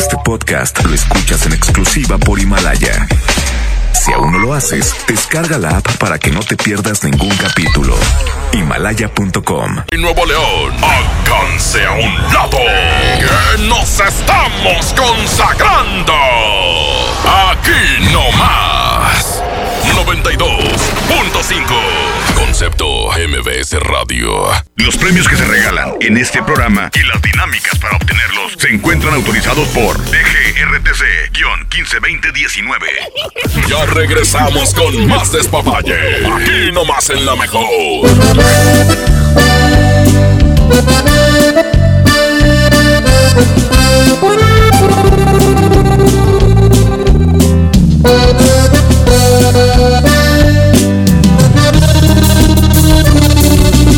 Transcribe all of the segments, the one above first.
Este podcast lo escuchas en exclusiva por Himalaya. Si aún no lo haces, descarga la app para que no te pierdas ningún capítulo. Himalaya.com. Y Nuevo León, háganse a un lado, nos estamos consagrando. Aquí no más. 92.5. Concepto MBS Radio. Los premios que se regalan en este programa y las dinámicas para obtenerlos se encuentran autorizados por DGRTC-152019. Ya regresamos con más despapalle. Aquí nomás en la mejor.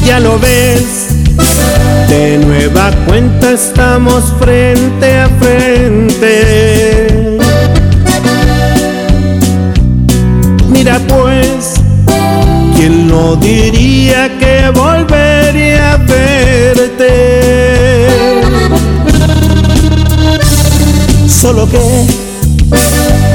Ya lo ves, de nueva cuenta estamos frente a frente. Mira pues, ¿quién lo diría que volvería a verte? Solo que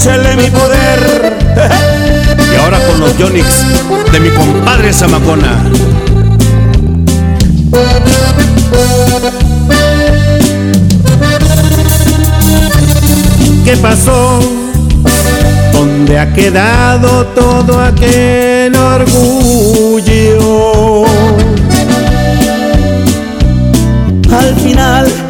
Échale mi poder. Y ahora con los Yonix de mi compadre Zamacona. ¿Qué pasó? ¿Dónde ha quedado todo aquel orgullo? Al final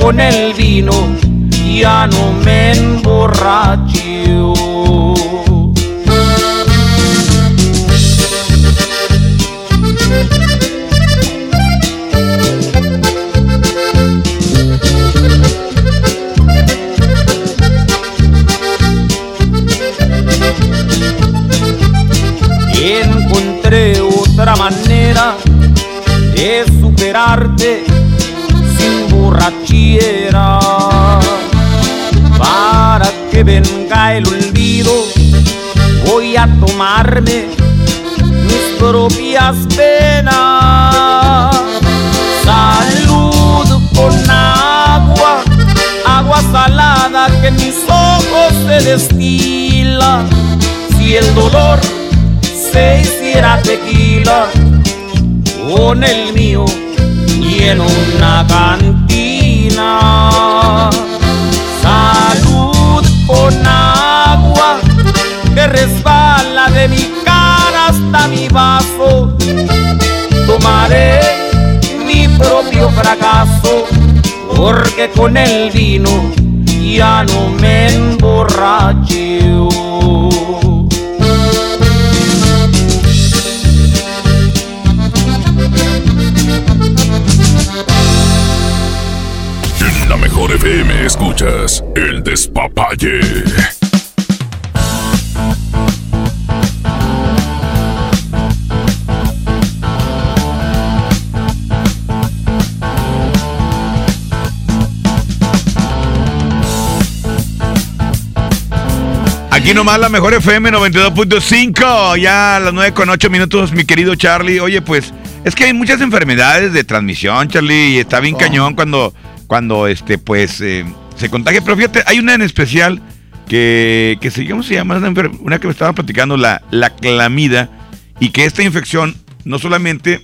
con el vino ya no me emborracho. Que venga el olvido, voy a tomarme mis propias penas. Salud con agua, agua salada que en mis ojos se destila. Si el dolor se hiciera tequila, con el mío lleno una cantina. Con agua que resbala de mi cara hasta mi vaso. Tomaré mi propio fracaso, porque con el vino ya no me emborracho. Mejor FM escuchas El Despapalle. Aquí nomás la mejor FM 92.5, ya a las 9 con 8 minutos, mi querido Charlie. Oye, pues, es que hay muchas enfermedades de transmisión, Charlie, y está bien cañón cuando, cuando, este, pues, eh, se contagia. Pero fíjate, hay una en especial que, que ¿cómo se llama? Una, que me estaba platicando, la, la clamida, y que esta infección no solamente,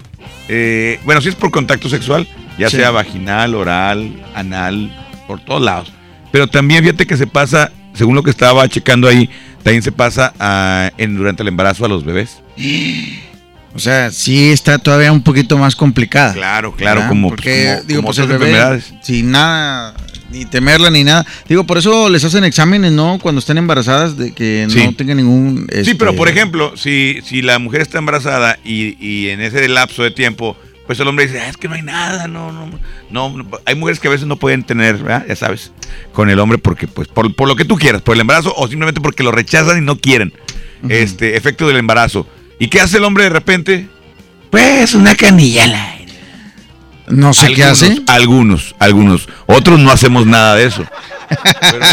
eh, bueno, si es por contacto sexual, ya Sí. sea vaginal, oral, anal, por todos lados. Pero también fíjate que se pasa, según lo que estaba checando ahí, también se pasa a- en, durante el embarazo a los bebés. O sea, sí está todavía un poquito más complicada. Claro, claro, ¿verdad? como, Porque, como- digo, como pues el bebé, sin nada, ni temerla ni nada. Digo, por eso les hacen exámenes, ¿no? Cuando están embarazadas, de que Sí. no tengan ningún... Sí, este, pero por ejemplo, si, si la mujer está embarazada y, y en ese lapso de tiempo, pues el hombre dice, "Ah, es que no hay nada, no, no, no, no". hay mujeres que a veces no pueden tener, ¿verdad? ya sabes, con el hombre porque, pues, por, por lo que tú quieras, por el embarazo o simplemente porque lo rechazan y no quieren, este, efecto del embarazo. ¿Y qué hace el hombre de repente? Pues una canilla al aire. No sé qué hace. Algunos, algunos. Otros no hacemos nada de eso. Pero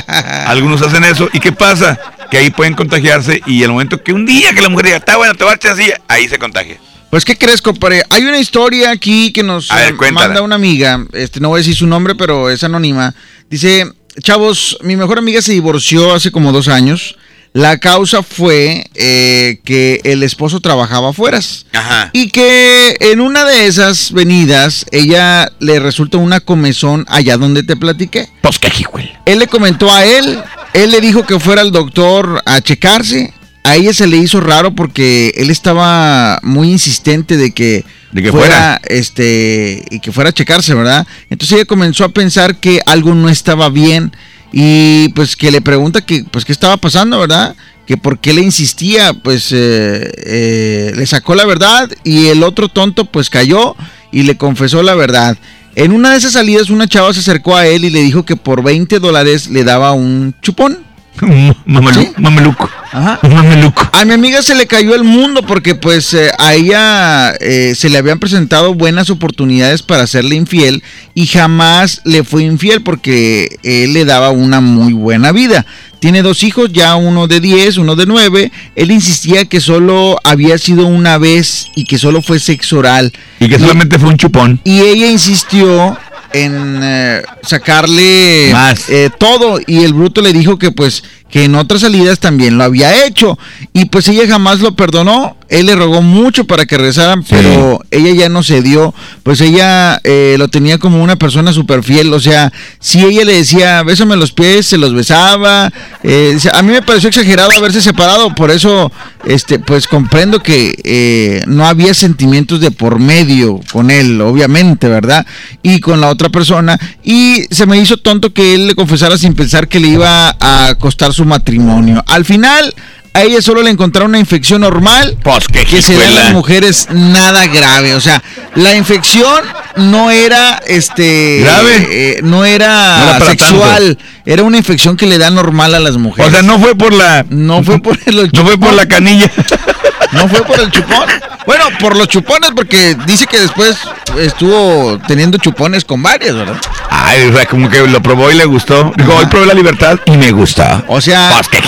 algunos hacen eso. ¿Y qué pasa? Que ahí pueden contagiarse y el momento que un día que la mujer diga, está bueno, te va a echar así, ahí se contagia. Pues, ¿qué crees, compadre? Hay una historia aquí que nos ver, eh, manda una amiga. Este, no voy a decir su nombre, pero es anónima. Dice, chavos, mi mejor amiga se divorció hace como dos años. La causa fue eh, que el esposo trabajaba afuera. Ajá. Y que en una de esas venidas, ella le resulta una comezón allá donde te platiqué. Pues qué jijuel. Él le comentó a él, él le dijo que fuera al doctor a checarse. A ella se le hizo raro porque él estaba muy insistente de que, De que fuera. este, y que fuera a checarse, ¿verdad? Entonces ella comenzó a pensar que algo no estaba bien y pues que le pregunta que, pues qué estaba pasando, ¿verdad? Que por qué le insistía, pues eh, eh, le sacó la verdad y el otro tonto pues cayó y le confesó la verdad. En una de esas salidas una chava se acercó a él y le dijo que por 20 dólares le daba un chupón. Mamelu- ¿Sí? mameluco. Ajá. Mameluco. A mi amiga se le cayó el mundo porque pues eh, a ella eh, se le habían presentado buenas oportunidades para hacerle infiel y jamás le fue infiel porque él le daba una muy buena vida. Tiene dos hijos, ya uno de 10, uno de 9. Él insistía que solo había sido una vez y que solo fue sexo oral. Y que solamente fue un chupón. Y ella insistió en eh, sacarle Más. eh, todo y el bruto le dijo que pues que en otras salidas también lo había hecho. Y pues ella jamás lo perdonó. Él le rogó mucho para que regresaran pero ella ya no se dio. Pues ella eh, lo tenía como una persona súper fiel o sea si ella le decía bésame los pies se los besaba. Eh, a mí me pareció exagerado haberse separado. Por eso este pues comprendo que eh, no había sentimientos de por medio con él obviamente verdad y con la otra persona. Y se me hizo tonto que él le confesara sin pensar que le iba a costar su matrimonio al final a ella solo le encontraron una infección normal Pues que se da en las mujeres nada grave. O sea, la infección no era este ¿Grave? eh, no era, No era para sexual, era una infección que le da normal a las O mujeres. sea, no fue por la. no fue por el No fue por la canilla. no fue por el chupón. Bueno, por los chupones, porque dice que después estuvo teniendo chupones con varias, ¿verdad? Ay, o sea, como que lo probó y le gustó. Dijo, hoy probé la libertad y me gustó. O sea, Pues qué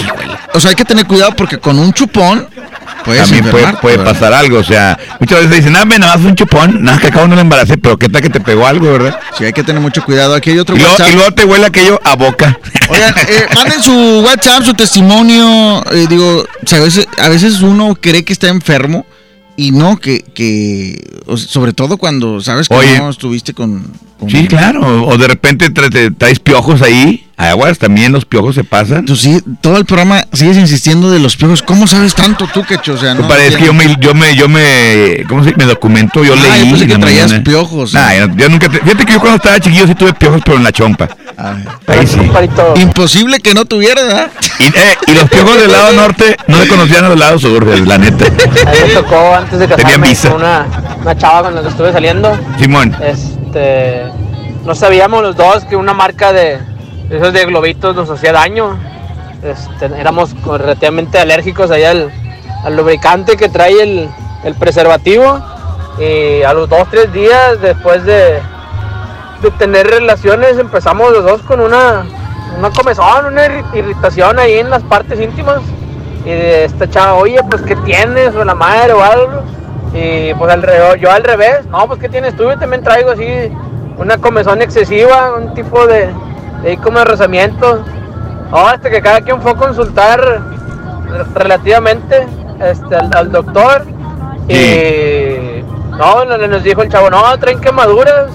o sea, hay que tener cuidado porque con un chupón También puede, pasar algo, o sea, muchas veces dicen, ah, nada más un chupón, nada, que acabo no le embaracé, pero qué tal que te pegó algo, ¿verdad? Sí, hay que tener mucho cuidado. Aquí hay otro Y luego, WhatsApp. y luego te huele aquello a boca. Oigan, eh, manden su WhatsApp, su testimonio. eh, digo, o sea, a, veces, a veces uno cree que está enfermo y no, que, que sobre todo cuando sabes que Oye. no estuviste con... con- Sí, claro, o de repente tra- traes piojos ahí, aguas, también los piojos se pasan. Tú sí, todo el programa sigues insistiendo de los piojos. ¿Cómo sabes tanto tú, Quecho? O sea, no Parece que yo me, yo me, yo me, ¿cómo se dice? Me documento, yo Ah, leí. yo pensé en que traías mañana. piojos. Nah, yo, yo nunca, te- fíjate que yo cuando estaba chiquillo sí tuve piojos, pero en la chompa. Ay. Ahí sí. Imposible que no tuviera, ¿verdad? Y, eh, y los piojos del lado norte no se conocían a los lados sur, la neta. A mí me tocó antes de Tenían casarme visa. con una, una chava con la que estuve saliendo. Simón. Este, no sabíamos los dos que una marca de esos de globitos nos hacía daño. Este, éramos relativamente alérgicos ahí al, lubricante que trae el, el preservativo. Y a los dos, tres días después de, de tener relaciones empezamos los dos con una, una comezón, una irri- irritación ahí en las partes íntimas. Y de esta chava, oye, pues ¿qué tienes? O la madre o algo. Y pues al re- yo al revés, no, pues ¿qué tienes tú? Yo también traigo así una comezón excesiva, un tipo de, de como de rozamiento. No, hasta que cada quien fue a consultar re- relativamente este, al, al doctor. Y no, no, nos dijo el chavo, no, traen quemaduras,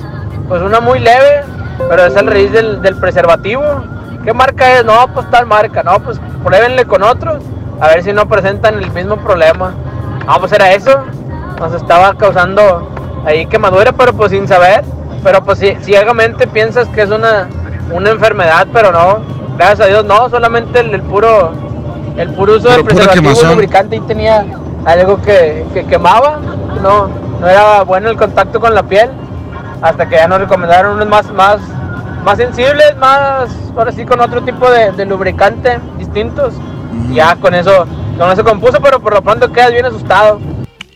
pues una muy leve, pero es el raíz del, del preservativo. ¿Qué marca es? No, pues tal marca, no, pues pruébenle con otros, a ver si no presentan el mismo problema. No, pues era eso, nos estaba causando ahí quemadura, pero pues sin saber, pero pues sí, ciegamente piensas que es una, una enfermedad, pero no, gracias a Dios no, solamente el, el puro, el puro uso del preservativo lubricante y tenía algo que, que quemaba, no, no era bueno el contacto con la piel, hasta que ya nos recomendaron unos más, más, más sensibles, más, ahora sí con otro tipo de, de lubricante distintos, ya con eso, con eso compuso, pero por lo pronto quedas bien asustado.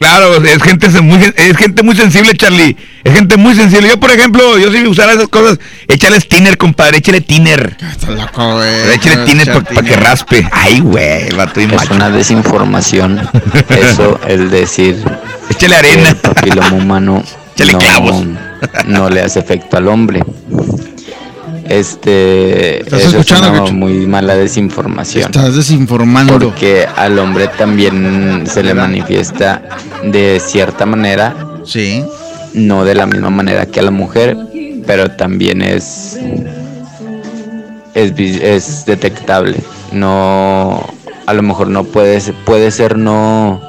Claro, es gente muy, es gente muy sensible, Charlie. Es gente muy sensible. Yo, por ejemplo, yo si usara esas cosas, échale tiner, compadre, échale tiner. Está loco, güey. Échale tiner para que raspe. Ay, güey, vato y Es macho. una desinformación eso, el decir Échale que arena. el papiloma humano Échale clavos. no le hace efecto al hombre. Este ¿Estás eso escuchando, es una Gacho? muy mala desinformación. Estás desinformando. Porque al hombre también se le manifiesta de cierta manera, Sí. no de la misma manera que a la mujer, pero también es es, detectable. No, a lo mejor no puede ser, puede ser no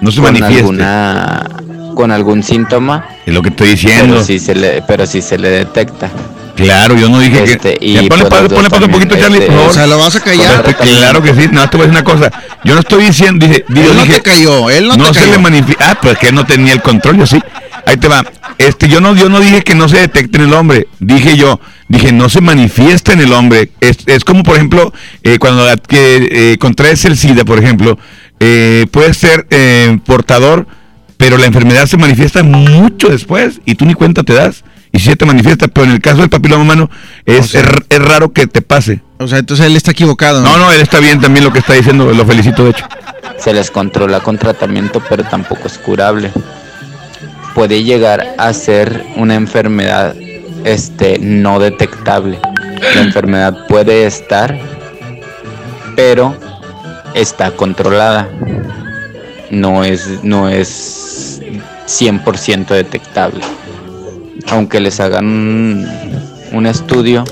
No se alguna con algún síntoma, Es lo que estoy diciendo. pero sí se le pero sí se le detecta. Claro, yo no dije Este, que. y Ya, ponle dos ponle pausa un también, poquito, Charlie, este, por O favor. sea, ¿lo vas a callar? Claro que sí, no te voy a decir una cosa. Yo no estoy diciendo, digo, Él no dije, te cayó, él no, te se cayó. le manifiesta. Ah, pues que él no tenía el control, yo sí. ahí te va. Este, yo no, yo no dije que no se detecte en el hombre. Dije yo, dije no se manifiesta en el hombre. Es, es como por ejemplo eh, cuando la- que, eh, contraes el SIDA, por ejemplo, eh, puedes ser eh, portador, pero la enfermedad se manifiesta mucho después y tú ni cuenta te das. Y si se te manifiesta, pero en el caso del papiloma humano es, O sea- es, es raro que te pase. O sea, entonces él está equivocado. No, no, él está bien también lo que está diciendo, lo felicito de hecho. Se les controla con tratamiento, pero tampoco es curable. Puede llegar a ser una enfermedad este, no detectable. La enfermedad puede estar, pero está controlada. No es, no es 100% detectable. Aunque les hagan un, un estudio,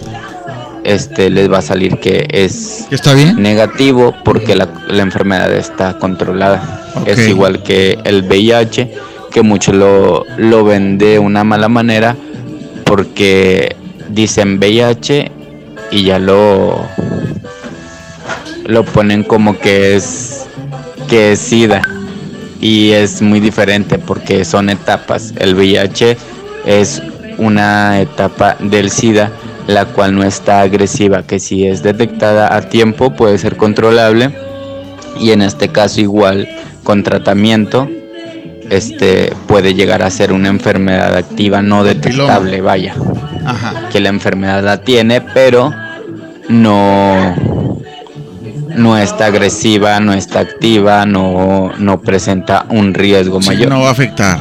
este les va a salir que es ¿Que está bien? negativo porque la, la enfermedad está controlada. Es igual que el VIH, que muchos lo, lo ven de una mala manera porque dicen VIH y ya lo, lo ponen como que es, que es SIDA. Y es muy diferente porque son etapas. El VIH es una etapa del SIDA la cual no está agresiva, que si es detectada a tiempo puede ser controlable y en este caso igual con tratamiento este puede llegar a ser una enfermedad activa no detectable, vaya, Ajá. que la enfermedad la tiene, pero no no está agresiva, no está activa, no, no presenta un riesgo Sí, mayor. no va a afectar.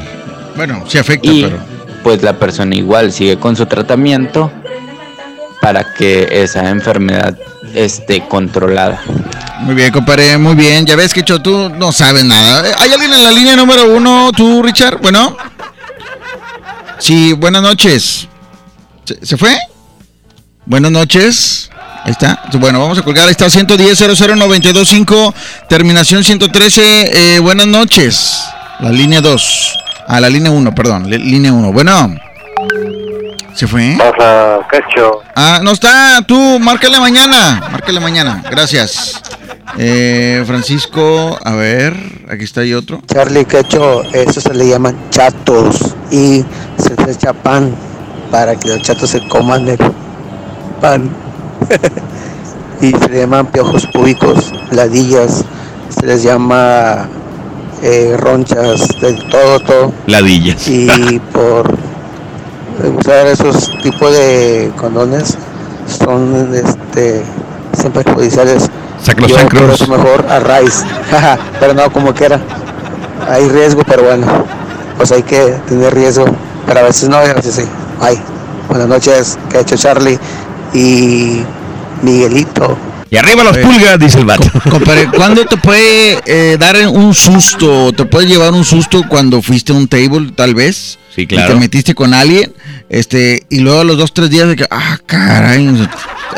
Bueno, sí afecta, y pero. Pues la persona igual sigue con su tratamiento para que esa enfermedad esté controlada. Muy bien, compadre, muy bien. Ya ves que Cho, tú no sabes nada. ¿Hay alguien en la línea número uno, tú, Richard? Bueno. Sí, buenas noches. ¿Se, se fue? Buenas noches. Ahí está. Bueno, vamos a colgar. Ahí está 110 00925 terminación 113. Eh, buenas noches. La línea 2. Ah, la línea 1, perdón. línea 1. Bueno. ¿Se fue? Hola, Cacho. Ah, no está, tú, márcale mañana, márcale mañana, gracias. Eh, Francisco, a ver, aquí está ahí otro. Charlie, Cacho, eso se le llaman chatos y se les echa pan para que los chatos se coman el pan. y se le llaman piojos públicos, ladillas, se les llama eh, ronchas, de todo, todo. Ladillas. y por usar esos tipos de condones son este siempre perjudiciales. Yo mejor a raíz, pero no como quiera. Hay riesgo, pero bueno, pues hay que tener riesgo, pero a veces no a veces sí. Ay, buenas noches, que ha hecho Charlie y Miguelito. Y arriba las pulgas, dice el vato. Compadre, ¿cuándo te puede eh, dar un susto? ¿Te puede llevar un susto cuando fuiste a un table, tal vez? Sí, Y te claro. metiste con alguien, este, y luego a los dos, tres días de que, ah, caray.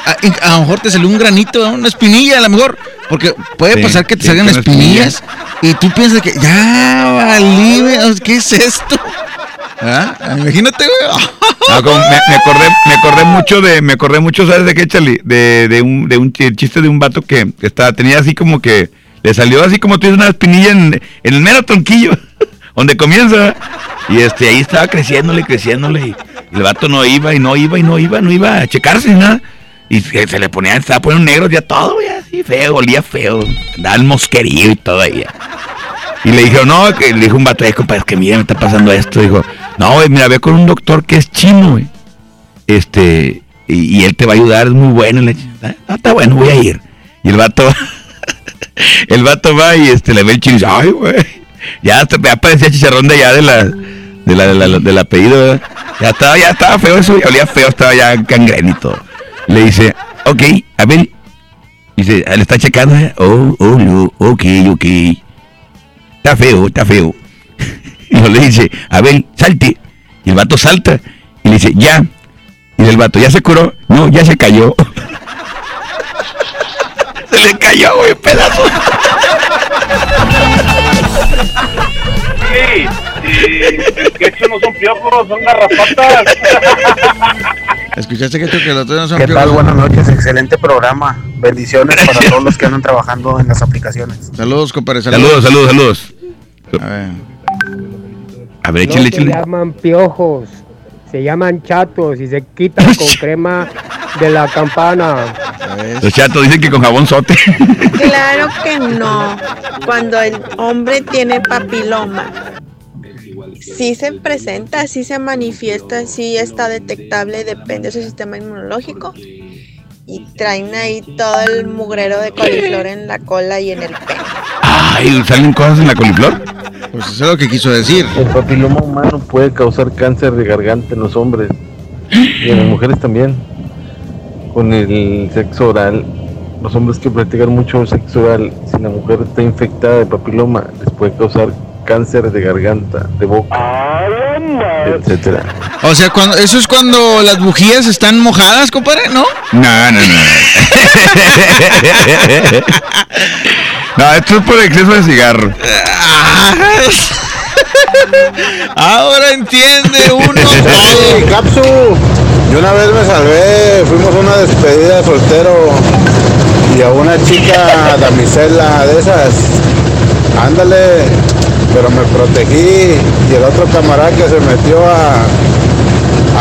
a, y a lo mejor te salió un granito, una espinilla, a lo mejor. Porque puede Sí, pasar que te sí, salgan espinillas y tú piensas que, ya, valí, ¿qué es esto? ¿Ah? Imagínate, güey. Me, me acordé, me acordé mucho de, me acordé mucho, ¿sabes de qué, Charlie? De, de un, de un chi- chiste de un vato que estaba, tenía así como que, le salió así como tienes una espinilla en, en el mero tronquillo, donde comienza. Y este, ahí estaba creciéndole, creciéndole. Y, el vato no iba, y no iba, y no iba, no iba a checarse nada. Y se, le ponía, estaba poniendo negro ya todo, güey, así feo, olía feo. Daba el mosquerío y todo ahí. Y le dijeron, no, que le dijo un vato, "Eh, compadre, es que mira, me está pasando esto. Dijo, no, güey, mira, ve con un doctor que es chino, güey. Este, y, él te va a ayudar, es muy bueno. "Ah, ah, está bueno, voy a ir. Y el vato, el vato va y este, le ve el chino dice, ay, güey, ya, ya parecía chicharrón de allá de la, de la, de la- del apellido. Ya estaba, ya estaba feo eso, ya olía feo, estaba ya gangreno y todo. Le dice, ok, a ver. Dice, le está checando, ¿eh? oh, oh, no, ok, ok está feo, está feo. Y le dice, a ver, salte. Y el vato salta y le dice, ya. Y el vato, ¿ya se curó? No, ya se cayó. se le cayó, güey, pedazo. Sí, y el quecho no son piojos, son garrapatas. ¿Escuchaste que, que los otros no son ¿Qué tal? piojos? Buenas noches, excelente programa. Bendiciones para todos los que andan trabajando en las aplicaciones. Saludos, compadre. Saludos, saludos, saludos. A ver. A ver, no échale, se llaman piojos, se llaman chatos y se quitan con crema de la campana. Los chatos dicen que con jabón sote. Claro que no. Cuando el hombre tiene papiloma, sí se presenta, sí se manifiesta, sí está detectable, depende de su sistema inmunológico. Y traen ahí todo el mugrero de coliflor en la cola y en el pene. Ay, ¿salen cosas en la coliflor? Pues eso es lo que quiso decir. El papiloma humano puede causar cáncer de garganta en los hombres y en las mujeres también. Con el sexo oral, los hombres que practican mucho sexo oral, si la mujer está infectada de papiloma, les puede causar cáncer de garganta, de boca, etcétera. O sea, cuando, eso es cuando las bujías están mojadas, compadre, ¿no? No, no, no. No, esto es por exceso de cigarro. Ahora entiende uno Hey, Capsu, yo una vez me salvé, fuimos a una despedida de soltero y a una chica damisela de esas, ándale, pero me protegí y el otro camarada que se metió a,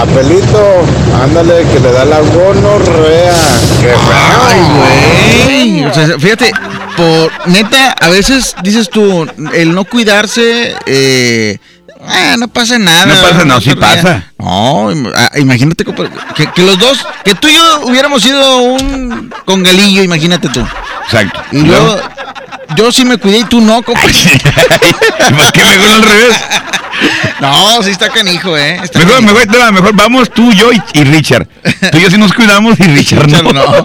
a pelito, ándale, que le da la gonorrea, qué Ay, güey. O sea, fíjate, por neta, a veces dices tú, el no cuidarse, eh, ah, no pasa nada. No pasa, no, sí pasa. No, ah, imagínate que, que los dos, que tú y yo hubiéramos sido un congalillo, imagínate tú. Exacto. Y luego, yo sí me cuidé y tú no, compa. ¿Por qué mejor al revés? No, sí está canijo, eh. Está Mejor, canijo. mejor, te va, mejor vamos tú, yo y, y Richard. Tú y yo sí nos cuidamos y Richard no. Richard, no.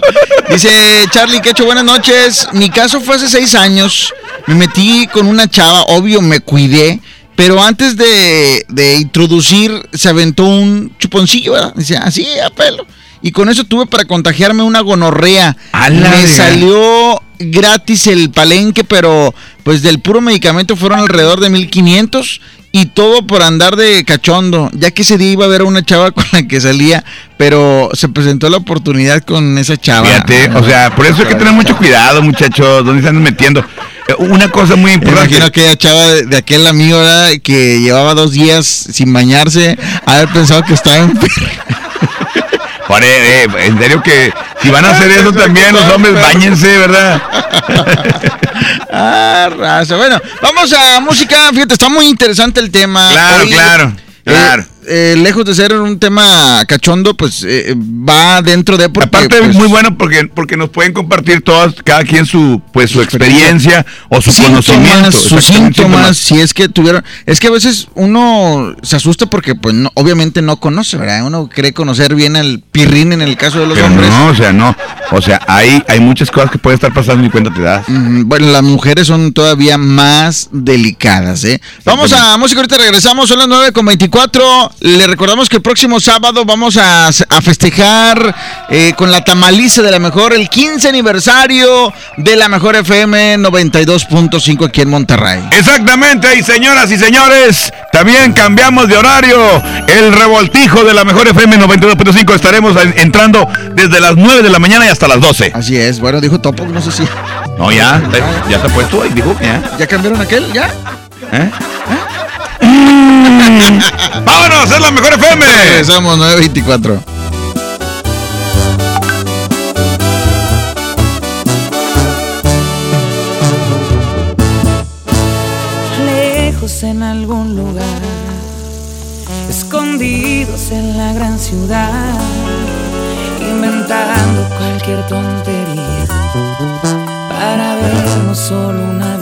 Dice Charlie Quecho, buenas noches. Mi caso fue hace seis años. Me metí con una chava, obvio, me cuidé. Pero antes de, de introducir, se aventó un chuponcillo, ¿verdad? Dice, así, a pelo. Y con eso tuve para contagiarme una gonorrea. Me salió gratis el palenque, pero pues del puro medicamento fueron alrededor de 1500 y todo por andar de cachondo, ya que ese día iba a ver a una chava con la que salía, pero se presentó la oportunidad con esa chava. Fíjate, o sea, por eso hay que tener mucho cuidado, muchachos, ¿dónde se andan metiendo? Eh, Una cosa muy importante. imagino aquella chava de, de aquel amigo ¿verdad? que llevaba dos días sin bañarse, haber pensado que estaba enfermo. Por, eh, eh, en serio que si van a hacer eso también los hombres, bañense, ¿verdad? Ah, raza. Bueno, vamos a música. Fíjate, está muy interesante el tema. Claro, Hoy, claro, eh, claro. eh, lejos de ser un tema cachondo, pues eh, va dentro de. Porque, Aparte pues, es muy bueno porque, porque nos pueden compartir todas, cada quien su, pues su experiencia o su conocimiento. síntomas, sus Exactamente, síntomas, si es que tuvieron, es que a veces uno se asusta porque pues no- obviamente no conoce, ¿verdad? Uno cree conocer bien al pirrín en el caso de los Pero hombres. no, o sea, no. O sea, hay, hay muchas cosas que pueden estar pasando y cuenta te das. Mm, Bueno, las mujeres son todavía más delicadas, ¿eh? Vamos a música, ahorita regresamos, son las 9 con 24. Le recordamos que el próximo sábado vamos a, a festejar eh, con la tamaliza de la mejor, el 15 aniversario de la mejor FM 92.5 aquí en Monterrey. Exactamente, y señoras y señores, también cambiamos de horario. El revoltijo de la mejor FM 92.5 estaremos en- entrando desde las 9 de la mañana y hasta las 12. Así es, bueno, dijo Topo, no sé si. No, ya, ya se ha puesto y dijo ya. ¿Ya cambiaron aquel? ¿Ya? ¿Eh? ¡Vámonos! ¡Es la mejor FM! Regresamos 924. lejos en algún lugar, escondidos en la gran ciudad, inventando cualquier tontería para vernos solo una vez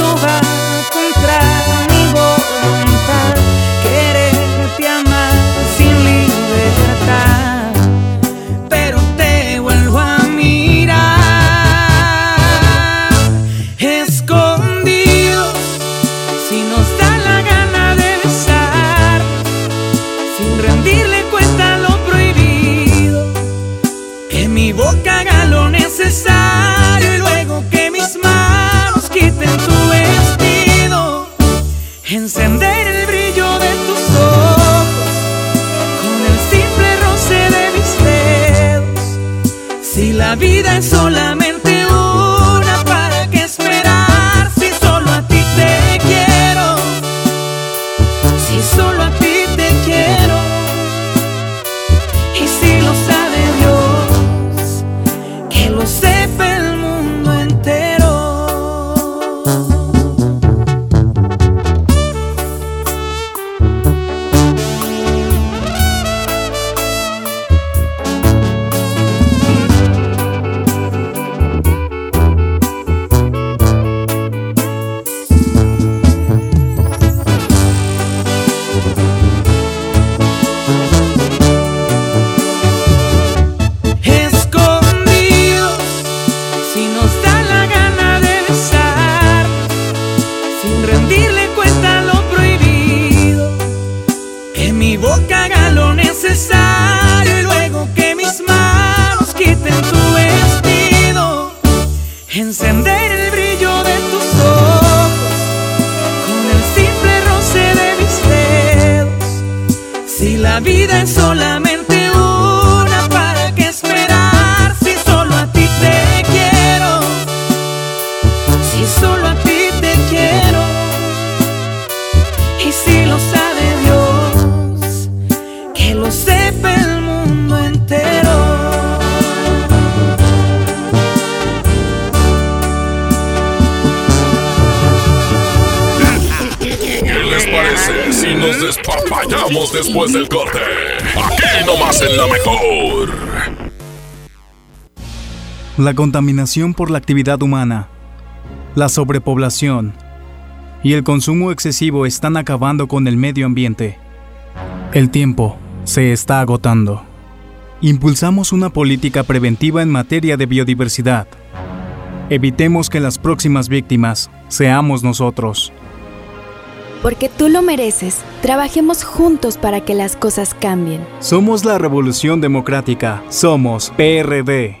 La contaminación por la actividad humana, la sobrepoblación y el consumo excesivo están acabando con el medio ambiente. El tiempo se está agotando. Impulsamos una política preventiva en materia de biodiversidad. Evitemos que las próximas víctimas seamos nosotros. Porque tú lo mereces, trabajemos juntos para que las cosas cambien. Somos la Revolución Democrática. Somos PRD.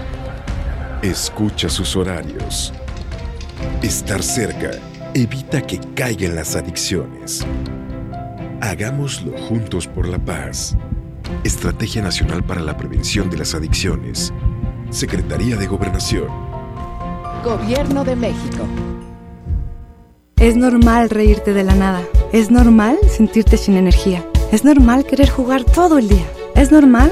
Escucha sus horarios. Estar cerca evita que caigan las adicciones. Hagámoslo juntos por la paz. Estrategia Nacional para la Prevención de las Adicciones. Secretaría de Gobernación. Gobierno de México. Es normal reírte de la nada. Es normal sentirte sin energía. Es normal querer jugar todo el día. Es normal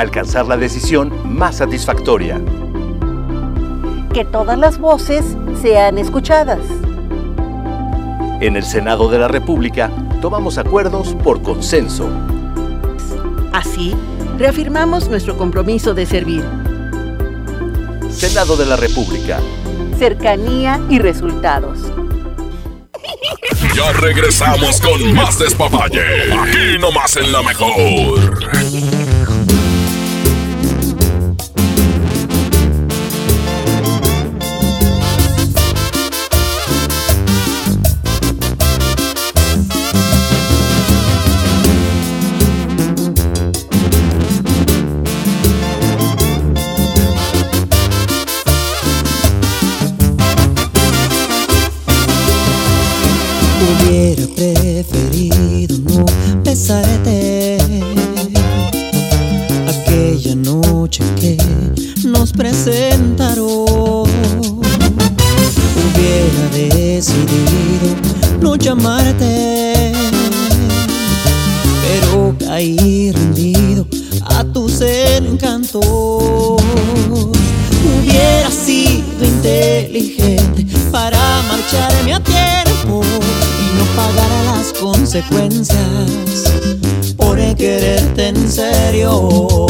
Alcanzar la decisión más satisfactoria. Que todas las voces sean escuchadas. En el Senado de la República tomamos acuerdos por consenso. Así, reafirmamos nuestro compromiso de servir. Senado de la República. Cercanía y resultados. Ya regresamos con más despapalle. Aquí nomás en la mejor. Por quererte en serio.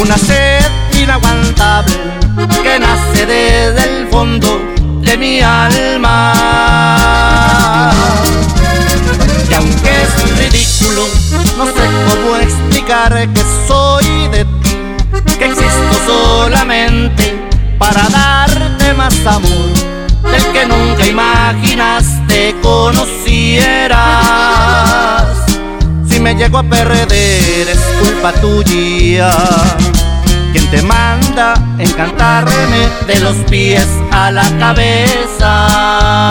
Una sed inaguantable que nace desde el fondo de mi alma. Y aunque es ridículo, no sé cómo explicar que soy de ti, que existo solamente para darte más amor del que nunca imaginaste conocieras. Llego a perder es culpa tuya. Quien te manda encantarme de los pies a la cabeza.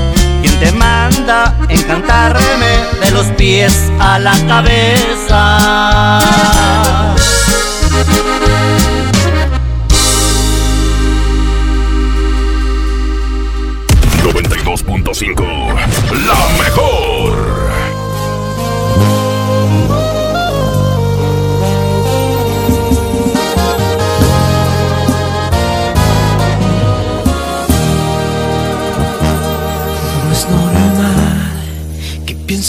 Quien te manda encantarme de los pies a la cabeza. 92.5 La mejor.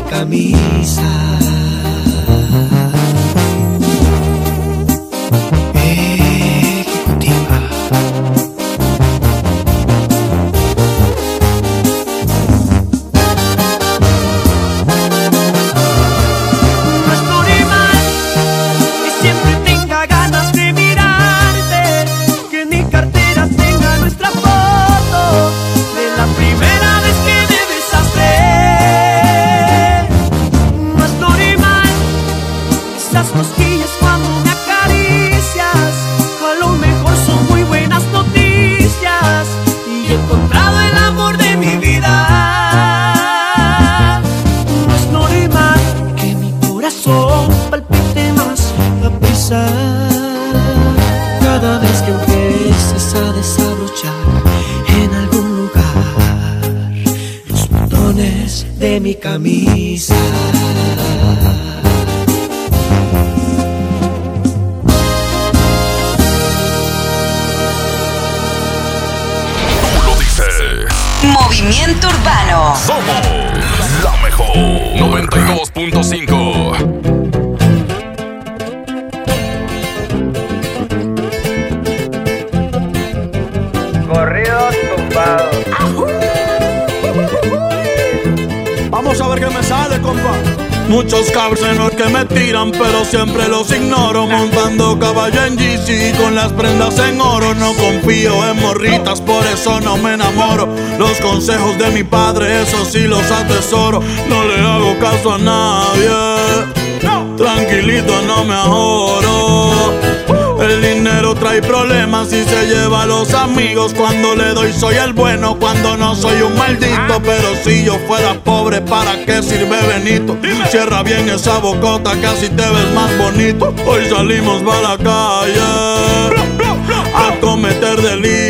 Mi camisa. Eso no me enamoro. Los consejos de mi padre, eso sí los atesoro. No le hago caso a nadie. Tranquilito, no me ahorro. El dinero trae problemas y se lleva a los amigos. Cuando le doy soy el bueno, cuando no soy un maldito. Pero si yo fuera pobre, ¿para qué sirve Benito? Cierra bien esa bocota, casi te ves más bonito. Hoy salimos para la calle a cometer delitos.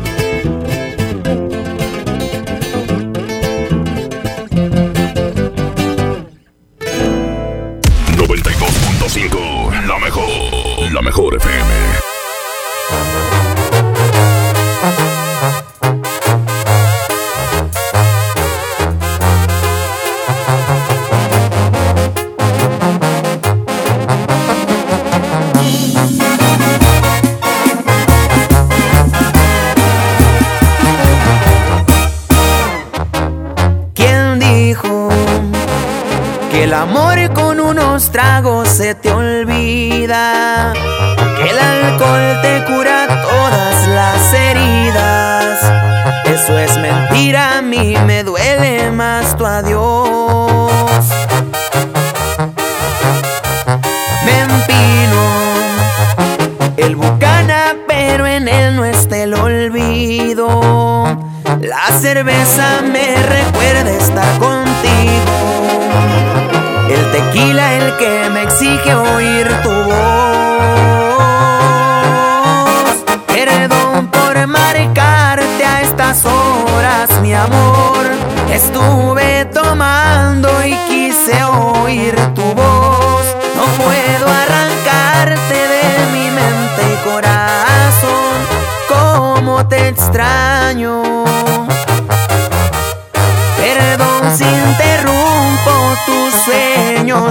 Mejor FM. Que me exige oír tu voz. Perdón por marcarte a estas horas, mi amor. Estuve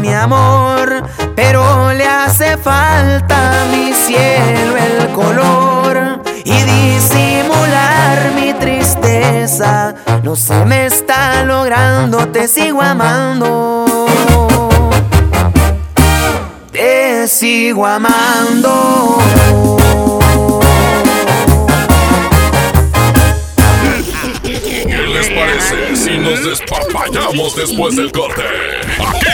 Mi amor, pero le hace falta a mi cielo el color y disimular mi tristeza. No se me está logrando, te sigo amando. Te sigo amando. ¿Qué les parece si nos despapallamos después del corte? Aquí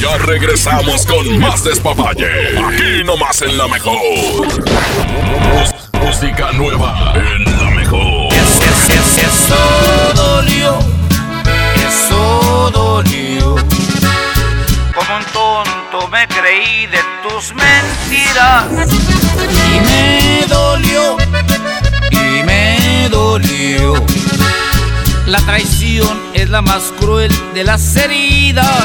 Ya regresamos con más despapalle. Aquí nomás en la mejor. Música nueva en la mejor. Es, es, es, es todo dolió, eso dolió. Como un tonto me creí de tus mentiras y me dolió, y me dolió. La traición es la más cruel de las heridas.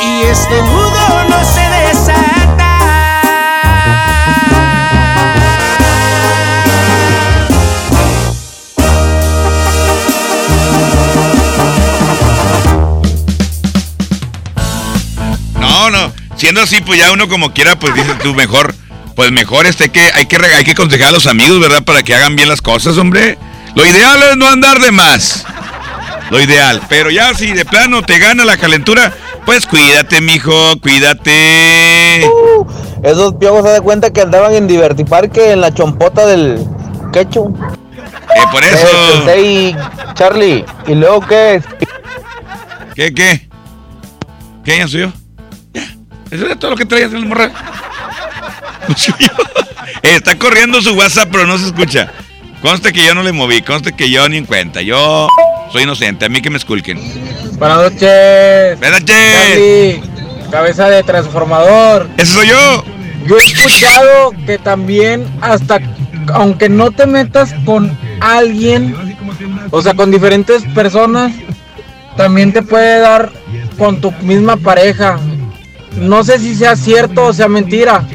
Y este nudo no se desata. No, no. Siendo así, pues ya uno como quiera, pues dices tú mejor. Pues mejor este que hay que hay que aconsejar a los amigos, ¿verdad? Para que hagan bien las cosas, hombre. Lo ideal es no andar de más. Lo ideal. Pero ya si de plano te gana la calentura, pues cuídate, mijo, cuídate. Esos piojos se de cuenta que andaban en Divertiparque en la chompota del quechu. Eh, por eso. Charlie, ¿y luego qué? ¿Qué, qué? ¿Qué ya soy yo? Ya. Eso es todo lo que traías en el morral. Eh, está corriendo su WhatsApp, pero no se escucha. Conste que yo no le moví, conste que yo ni en cuenta. Yo soy inocente, a mí que me esculquen. Buenas noches. Buenas noches. Cabeza de transformador. ¡Ese soy yo! Yo he escuchado que también hasta, aunque no te metas con alguien, o sea, con diferentes personas, también te puede dar con tu misma pareja. No sé si sea cierto o sea mentira,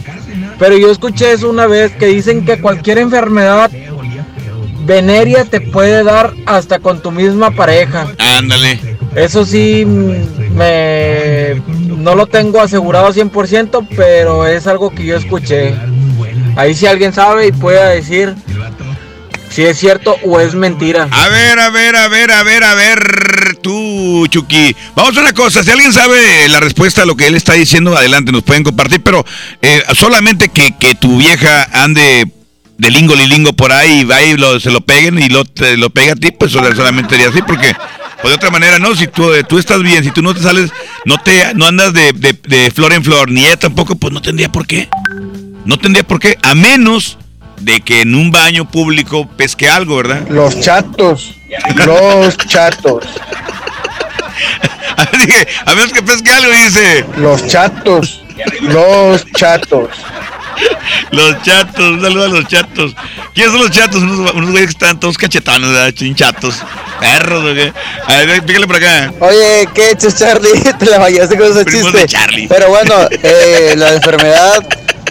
pero yo escuché eso una vez que dicen que cualquier enfermedad venérea te puede dar hasta con tu misma pareja. Ándale. Eso sí, me, no lo tengo asegurado 100%, pero es algo que yo escuché. Ahí si alguien sabe y pueda decir si es cierto o es mentira. A ver, a ver, a ver, a ver, a ver, tú, Chucky. Vamos a una cosa, si alguien sabe la respuesta a lo que él está diciendo, adelante, nos pueden compartir, pero eh, solamente que, que tu vieja ande de lingo lilingo por ahí y va y lo, se lo peguen y lo, te lo pega a ti, pues sol- solamente sería así, porque pues, de otra manera no, si tú, eh, tú estás bien, si tú no te sales, no te no andas de, de- de flor en flor, ni ella tampoco, pues no tendría por qué. No tendría por qué, a menos de que en un baño público pesque algo, ¿verdad? Los chatos, los chatos, a menos que pesque algo, dice. los chatos, los chatos. Los chatos, un saludo a los chatos. ¿Quiénes son los chatos? Unos, unos güeyes que están todos cachetones, ¿verdad? Chin chatos. Perros, ¿o qué? A ver, pícale por acá. Oye, ¿qué hecho Charlie? Te la fallaste con ese Primos chiste. de Charlie. Pero bueno, eh, la enfermedad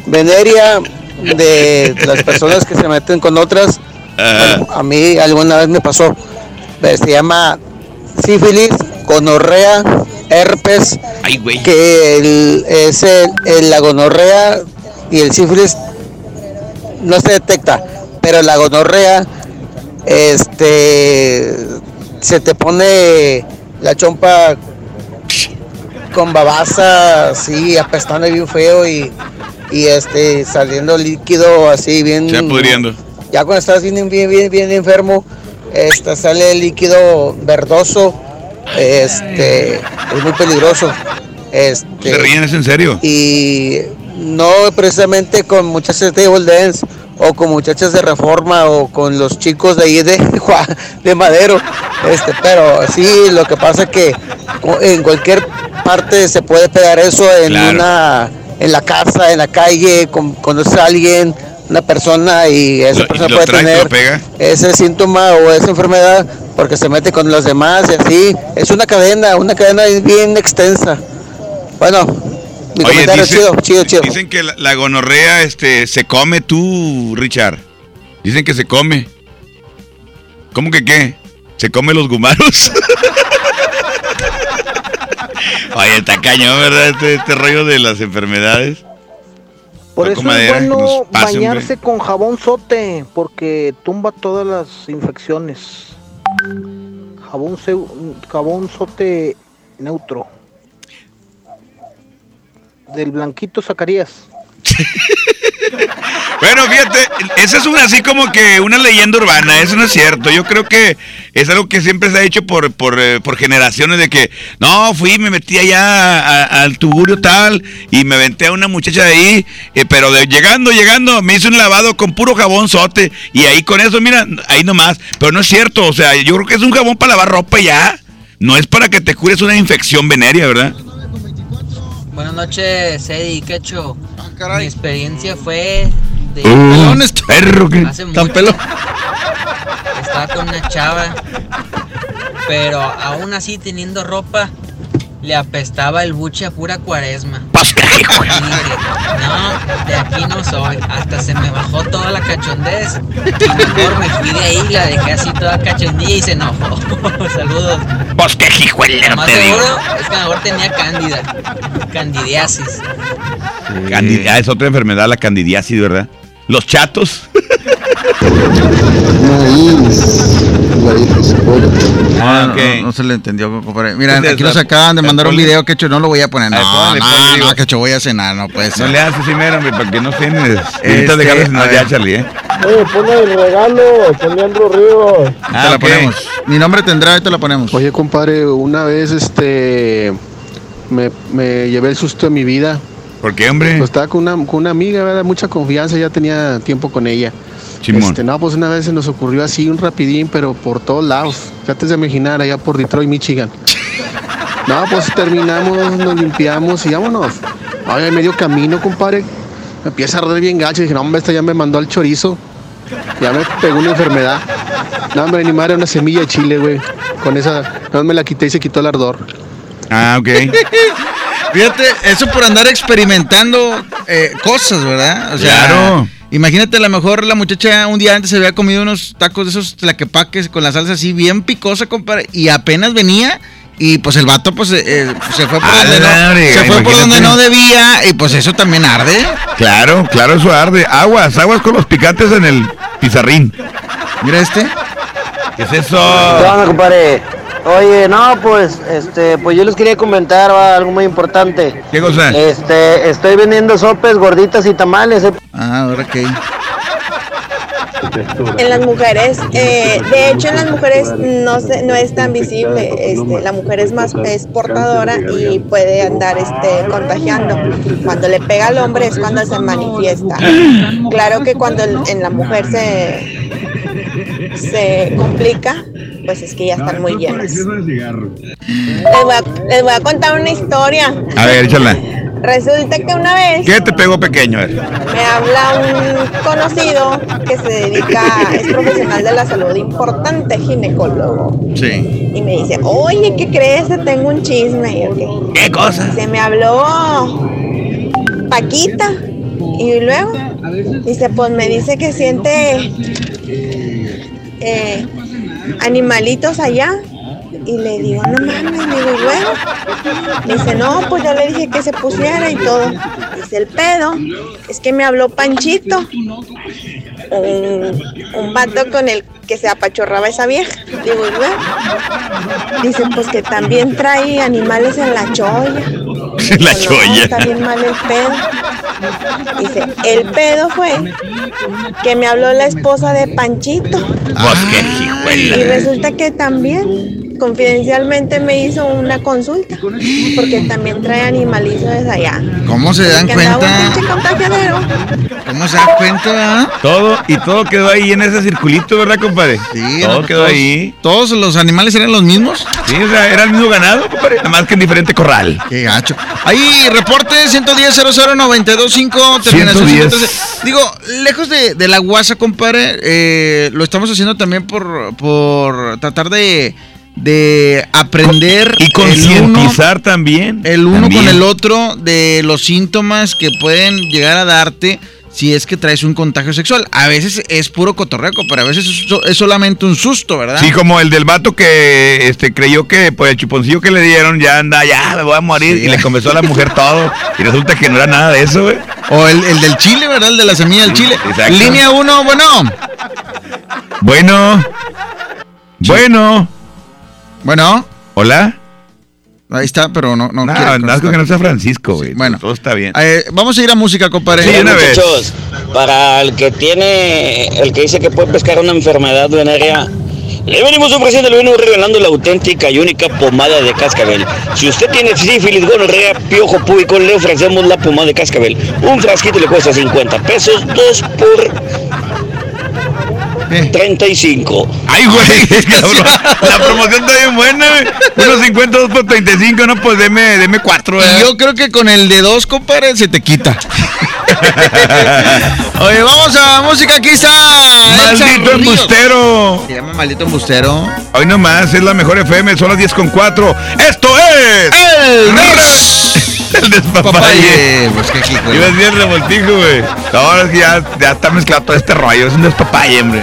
venérea de las personas que se meten con otras, bueno, a mí alguna vez me pasó. Eh, Se llama sífilis, gonorrea, herpes. Ay, güey. Que el, es el- el- la gonorrea y el sífilis no se detecta, pero la gonorrea, este, se te pone la chompa con babasa, así, apestando bien feo y, y este, saliendo líquido así bien. Va pudriendo. Ya cuando estás bien, bien, bien, bien enfermo, este, sale líquido verdoso, este, es muy peligroso. Este, ¿Se ríen? ¿Es en serio? y no precisamente con muchachas de table dance o con muchachas de reforma o con los chicos de ahí de, de madero este pero sí lo que pasa que co- en cualquier parte se puede pegar eso en Claro. una en la casa en la calle con, conoces a alguien una persona y esa Lo- persona puede tener pega. ese síntoma o esa enfermedad porque se mete con los demás y así es una cadena una cadena bien extensa bueno mi Oye, comentario dice- chido, chido, chido. Dicen que la, la gonorrea este, se come tú, Richard. Dicen que se come. ¿Cómo que qué? ¿Se come los gumaros? Oye, está cañón, ¿verdad? Este, este rollo de las enfermedades. Por eso es bueno hombre. bañarse con jabón sote, porque tumba todas las infecciones. Jabón, jabón sote neutro. Del blanquito Zacarías. Bueno, fíjate, esa es así como que una leyenda urbana, eso no es cierto. Yo creo que es algo que siempre se ha hecho por, por, eh, por generaciones de que, no, fui, me metí allá al tugurio tal y me venté a una muchacha de ahí, eh, pero de, llegando, llegando, me hice un lavado con puro jabón sote y ahí con eso, mira, ahí nomás. Pero no es cierto, o sea, yo creo que es un jabón para lavar ropa ya. No es para que te cures una infección venérea, ¿verdad? Buenas noches, Eddie y Quecho. Mi experiencia fue de Uh, perro, que hace mucho. Estaba con una chava, pero aún así teniendo ropa, le apestaba el buche a pura cuaresma. Dije, no, de aquí no soy. Hasta se me bajó toda la cachondez. Y mejor me fui de ahí, la dejé así toda cachondilla y se enojó. Saludos. Pues qué hijuelero Más te digo. seguro es que mejor tenía cándida. Candidiasis. Candid- ah, es otra enfermedad, la candidiasis, ¿verdad? Los chatos. Ah, no, no se le entendió, compadre. Mira, Entonces, aquí nos acaban de mandar un video que hecho no lo voy a poner. No, no, que hecho voy a cenar, no puede ser. No le haces primero, hombre, para que no tienes. Este, Ahorita dejarles a cenar ya, Charlie, ¿eh? Oye, ponle el regalo, con Leandro Ríos. Ah, te la ponemos. Mi nombre tendrá, ahí te la ponemos. Oye, compadre, una vez este me, me llevé el susto de mi vida. ¿Por qué, hombre? Pues estaba con una, con una amiga, ¿verdad? Mucha confianza, ya tenía tiempo con ella. Simón. Este, no, pues una vez se nos ocurrió así un rapidín, pero por todos lados. Trates de imaginar, allá por Detroit, Michigan. No, pues terminamos, nos limpiamos y vámonos. Ay, medio camino, compadre. Me empieza a arder bien gacho. Dije, no, hombre, esta ya me mandó al chorizo. Ya me pegó una enfermedad. No, hombre, ni madre, una semilla de chile, güey. Con esa, no me la quité y se quitó el ardor. Ah, ok. Fíjate, eso por andar experimentando eh, cosas, ¿verdad? O sea, Claro. Imagínate, a lo mejor la muchacha un día antes se había comido unos tacos de esos tlaquepaques con la salsa así bien picosa, compadre, y apenas venía. Y pues el vato pues eh, eh, se fue por, Ah, donde, no, se fue por donde no debía y pues eso también arde. Claro, claro, eso arde. Aguas, aguas con los picantes en el pizarrín. Mira este. ¿Qué es ¿Qué eso? onda, compadre? Oye, no, pues, este, pues yo les quería comentar va, algo muy importante. ¿Qué cosa? Este, estoy vendiendo sopes, gorditas y tamales. eh. Ah, ahora qué. En las mujeres, eh, de hecho en las mujeres no se- no es tan visible, este, la mujer es más es portadora y puede andar este, contagiando. Cuando le pega al hombre es cuando se manifiesta. Claro que cuando en la mujer se, se complica, pues es que ya están muy llenas. Les voy a, les voy a contar una historia. A ver, échala. Resulta que una vez ¿Qué te pegó pequeño? Me habla un conocido que se dedica, es profesional de la salud, importante ginecólogo. Sí. Y me dice, oye, ¿qué crees? Te Tengo un chisme. Y yo, ¿qué? ¿Qué cosa? Se me habló Paquita. Y luego, dice, pues me dice que siente eh, animalitos allá. Y le digo, no mames, le digo, y luego. Dice, no, pues yo le dije que se pusiera y todo. Dice, el pedo es que me habló Panchito, un, un vato con el que se apachorraba esa vieja. Digo, y luego. Dice, pues que también trae animales en la cholla. La "No, cholla. está bien mal el pedo. Dice, el pedo fue que me habló la esposa de Panchito. Y resulta que también, confidencialmente, me hizo una consulta. Porque también trae animalitos desde allá. ¿Cómo se dan Que andaba un cuenta? ¿Cómo se dan cuenta? ah? Todo, y todo quedó ahí en ese circulito, ¿verdad, compadre? Sí, todo quedó todos- ahí. ¿Todos los animales eran los mismos? Sí, o sea, era el mismo ganado, compadre. Nada más que en diferente corral. Qué gacho. Ahí, reporte 110 00 925 terminación 110. 113. Digo, lejos de, de la guasa, compadre, eh, lo estamos haciendo también por, por tratar de, de aprender Y concientizar también. el uno También. con el otro de los síntomas que pueden llegar a darte si es que traes un contagio sexual. A veces es puro cotorreco, pero a veces es, so- es solamente un susto, ¿verdad? Sí, como el del vato que este creyó que por el chuponcillo que le dieron ya anda, ya me voy a morir Sí. y le confesó a la mujer todo y resulta que no era nada de eso, güey. O el, el del chile, ¿verdad? El de la semilla del chile. exacto. Línea 1, bueno. Bueno. Bueno. Bueno. Hola. Ahí está, pero no, no No, quiere andás con que no sea Francisco, güey. Bueno. todo está bien. Eh, vamos a ir a música, compadre. Sí, una vez. Muchachos, para el que tiene, el que dice que puede pescar una enfermedad venérea, le venimos ofreciendo, le venimos regalando la auténtica y única pomada de cascabel. Si usted tiene sífilis, gonorrea, piojo púbico, le ofrecemos la pomada de cascabel. Un frasquito le cuesta 50 pesos, dos por 35. Ay, güey, es que la, la promoción está bien buena, güey. Unos 50, 2 por 35, no, pues deme, deme 4, Y yo creo que con el de dos, compadre, se te quita. Oye, vamos a música, aquí está. Maldito embustero. Se llama Maldito Embustero. Hoy nomás, es la mejor FM, son las 10 con 4. Esto es. El El despapalle. Papaye. Pues qué hijo. Ibas bien revoltijo, güey. Ahora es que ya, ya está mezclado todo este rollo. Es un despapalle, hombre.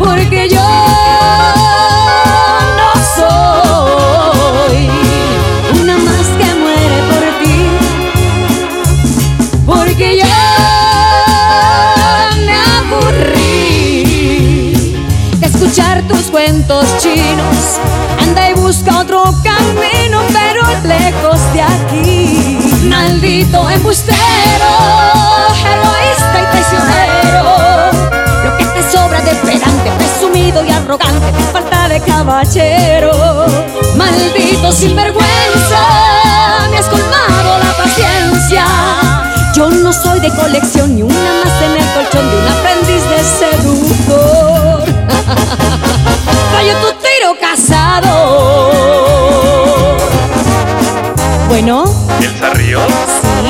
porque yo no soy una más que muere por ti. Porque ya me aburrí de escuchar tus cuentos chinos. Anda y busca otro camino, pero lejos de aquí. Maldito embustero, egoísta presumido y arrogante, te falta de caballero. Maldito sinvergüenza, me has colmado la paciencia. Yo no soy de colección ni una más en el colchón de un aprendiz de seductor. Rayo tu tiro casado. Bueno, ¿Elsa Ríos? Sí.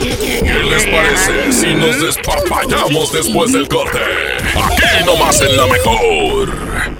¿Qué les parece si nos despapallamos después del corte? Aquí nomás en la mejor.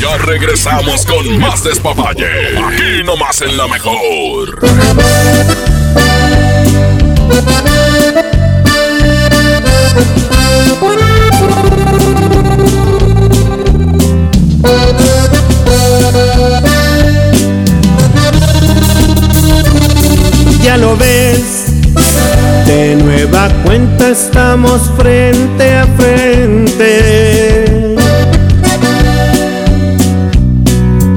Ya regresamos con más despapalle. Aquí nomás en la mejor. Ya lo ves, de nueva cuenta estamos frente a frente.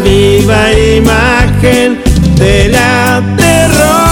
Viva imagen de la derrota.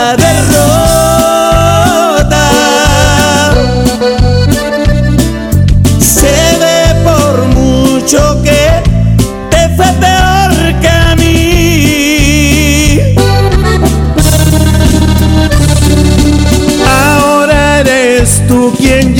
eres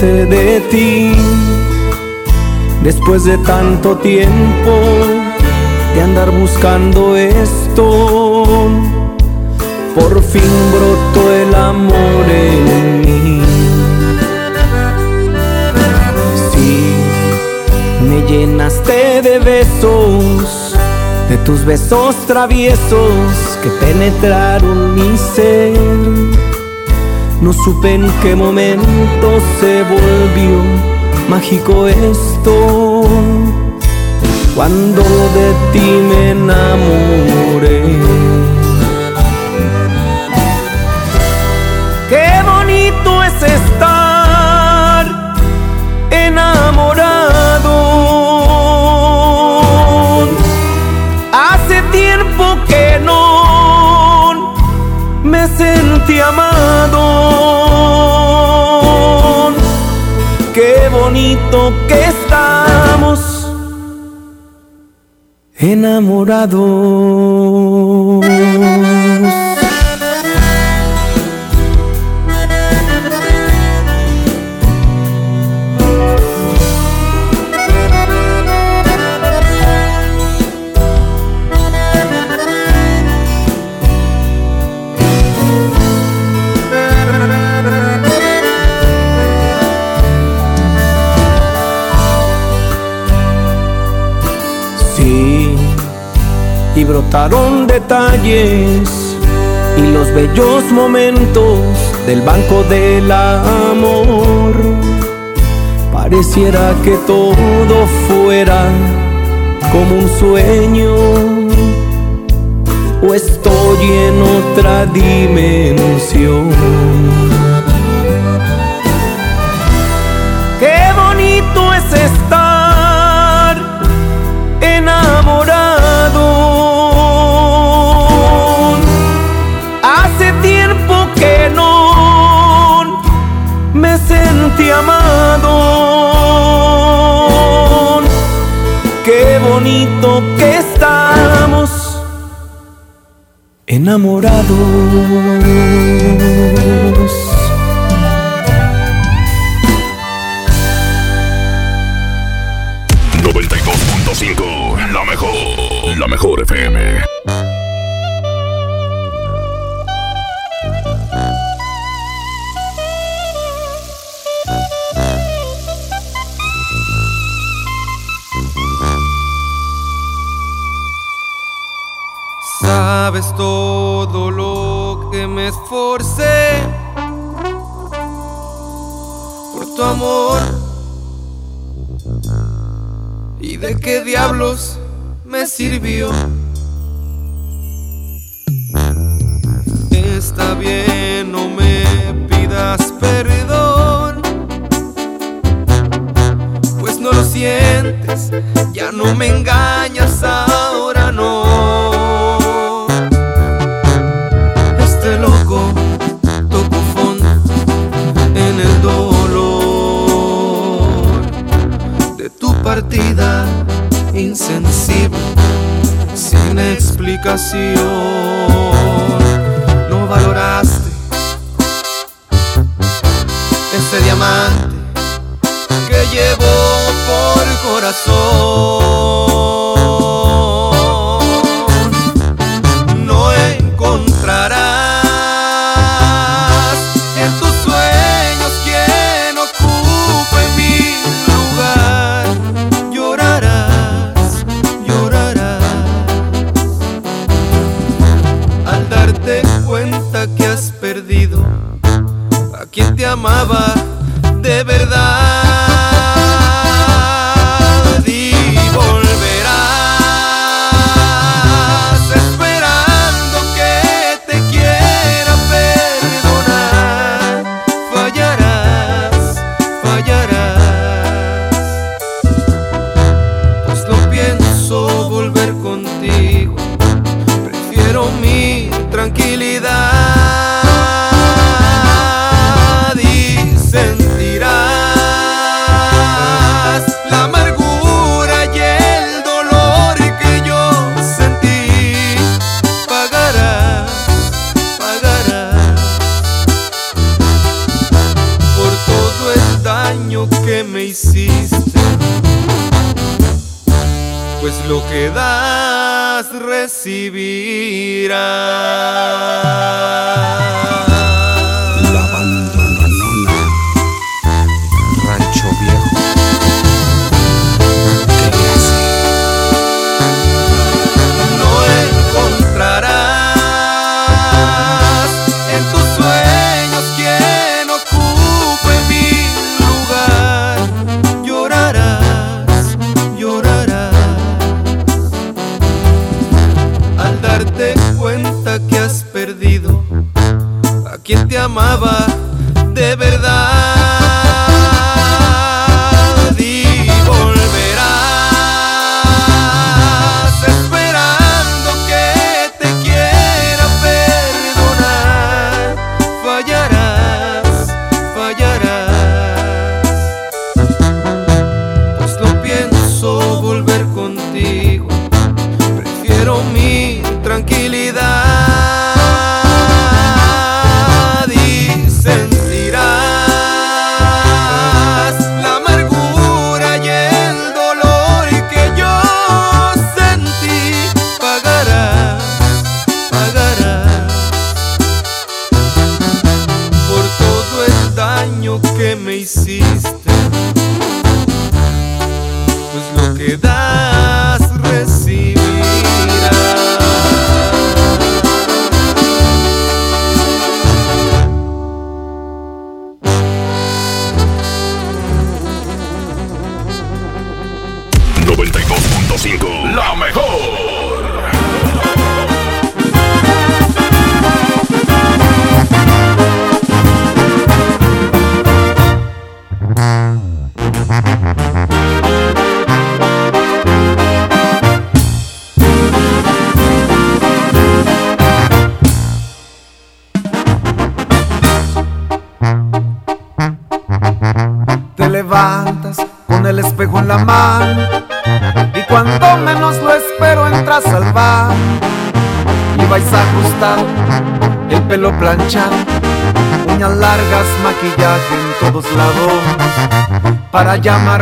de ti. Después de tanto tiempo de andar buscando esto, por fin brotó el amor en mí. Sí, me llenaste de besos, de tus besos traviesos que penetraron mi ser. No supe en qué momento se volvió mágico esto. cuando de ti me enamoré. Enamorados. Y brotaron detalles y los bellos momentos del banco del amor. Pareciera que todo fuera como un sueño o estoy en otra dimensión. Sentí amado. Qué bonito que estamos enamorados. 92.5, la mejor, la mejor FM. Esforcé por tu amor. ¿Y de qué diablos me sirvió? Está bien, no me pidas perdón. Pues no lo sientes, ya no me engañas, insensible, sin explicación. No valoraste ese diamante que llevo por corazón.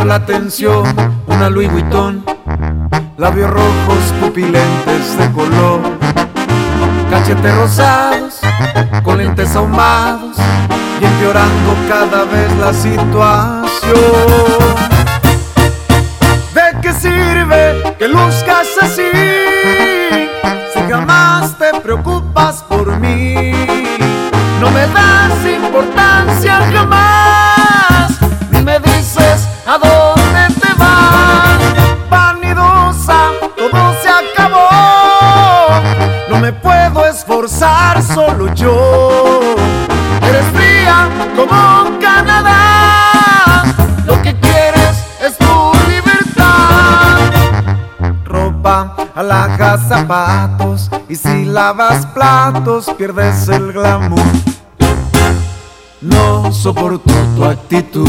La atención, una Louis Vuitton, labios rojos, pupilentes de color, cachetes rosados, con lentes ahumados y empeorando cada vez la situación. Lavas platos, pierdes el glamour. No soporto tu actitud.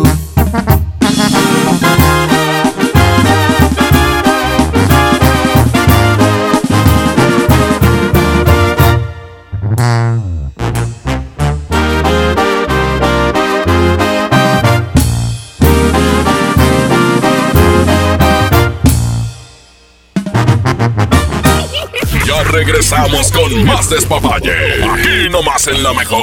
Con más despapalle. Aquí nomás en la mejor.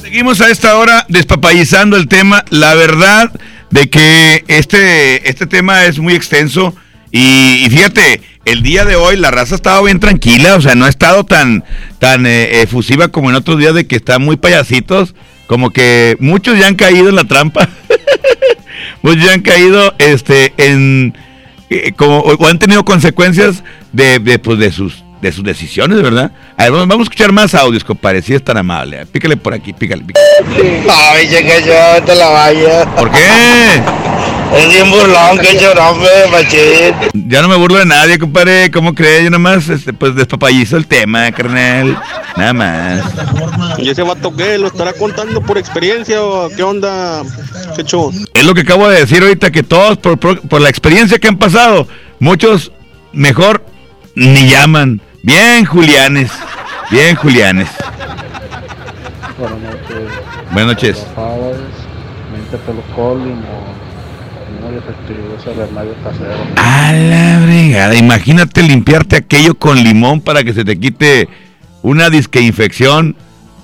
Seguimos a esta hora despapallizando el tema. La verdad de que este, este tema es muy extenso. Y, fíjate, el día de hoy la raza ha estado bien tranquila, o sea, no ha estado tan, tan eh, efusiva como en otros días de que están muy payasitos, como que muchos ya han caído en la trampa. muchos ya han caído este, en. eh, como, o han tenido consecuencias de, de, pues, de sus de sus decisiones, ¿verdad? A ver, vamos, a escuchar más audios, compadre, si es tan amable. Pícale por aquí, pícale, pícale. Ay, que yo te la vaya. ¿Por qué? Es bien burlón, que hombre, machín. Ya no me burlo de nadie, compadre. ¿Cómo crees? Yo nomás, este, pues despapayizo el tema, carnal. Nada más. ¿Y ese vato qué? ¿Lo estará contando por experiencia o qué onda, Checho? Es lo que acabo de decir ahorita, que todos, por, por- por la experiencia que han pasado, muchos mejor ni llaman. Bien, Julianes. Bien, Julianes. Buenas noches. Buenas noches. Mente pelo colin o. A la fregada. Imagínate limpiarte aquello con limón para que se te quite una disque infección.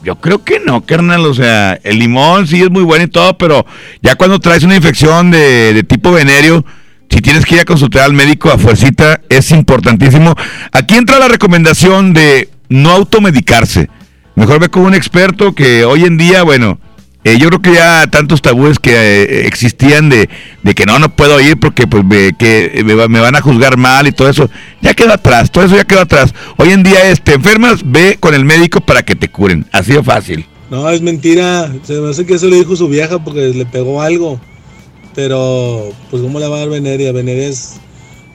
Yo creo que no, carnal. O sea, el limón sí es muy bueno y todo, pero ya cuando traes una infección de, de tipo venéreo, si tienes que ir a consultar al médico a fuercita, es importantísimo. Aquí entra la recomendación de no automedicarse. Mejor ve con un experto que hoy en día, bueno, eh, yo creo que ya tantos tabúes que eh, existían de, de que no, no puedo ir porque pues me, que me, va- me van a juzgar mal y todo eso, ya quedó atrás, todo eso ya quedó atrás. Hoy en día es, te enfermas, ve con el médico para que te curen, así de fácil. No, es mentira. Se me hace que eso le dijo su vieja porque le pegó algo. Pero, pues, ¿cómo le va a dar veneria? Veneria es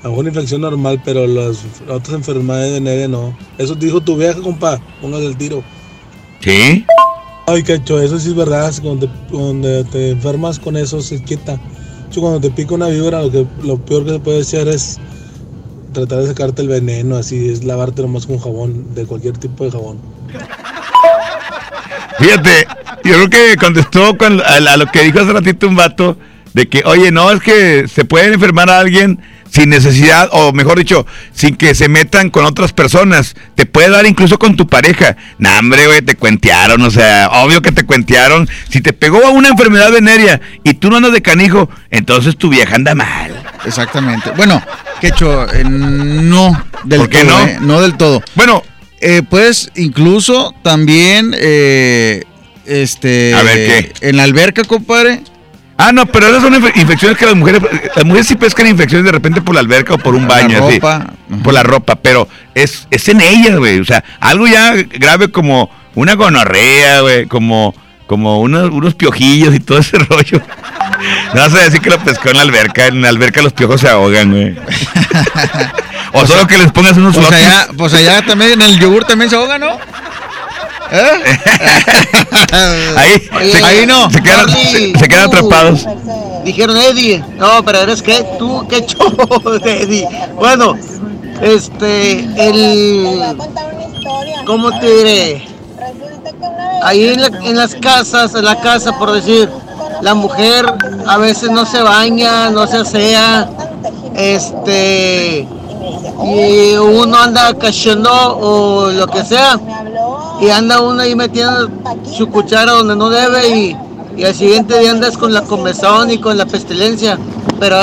a lo mejor una infección normal, pero las otras enfermedades de veneria no. Eso dijo tu vieja, compa. Póngase el tiro. ¿Sí? Ay, cacho, eso sí es verdad. Cuando te, cuando te enfermas con eso, se quita. Yo, cuando te pica una víbora, lo, que, lo peor que se puede hacer es tratar de sacarte el veneno. Así es lavarte nomás con jabón, de cualquier tipo de jabón. Fíjate, yo creo que contestó con, a, a lo que dijo hace ratito un vato, de que, oye, no, es que se puede enfermar a alguien sin necesidad, o mejor dicho, sin que se metan con otras personas. Te puede dar incluso con tu pareja. Nah, hombre, güey, te cuentearon, o sea, obvio que te cuentearon. Si te pegó a una enfermedad venérea y tú no andas de canijo, entonces tu vieja anda mal. Exactamente. Bueno, Quecho, eh, no del ¿Por qué todo. no? eh, no del todo. Bueno, pues incluso también, eh, este. A ver, ¿qué? En la alberca, compadre. Ah, no, pero esas son infe- infecciones que las mujeres, las mujeres sí pescan infecciones de repente por la alberca o por un La baño, así, ropa. por la ropa, pero es, es en ellas, güey, o sea, algo ya grave como una gonorrea, güey, como, como unos, unos piojillos y todo ese rollo. No vas a decir que lo pescó en la alberca, en la alberca los piojos se ahogan, güey. O solo que les pongas unos Pues flotis. allá, pues allá también en el yogur también se ahoga, ¿no? ¿Eh? Ahí, se- ahí no. Se quedan, se- se quedan atrapados. Dijeron Eddie, no, pero eres que tú, qué show, Eddie. Bueno, este, el, ¿cómo te diré? Ahí en, la- en las casas, en la casa, por decir, la mujer a veces no se baña, no se asea, este, y uno anda cachando o lo que sea, y anda uno ahí metiendo su cuchara donde no debe y, y al siguiente día andas con la comezón y con la pestilencia. Pero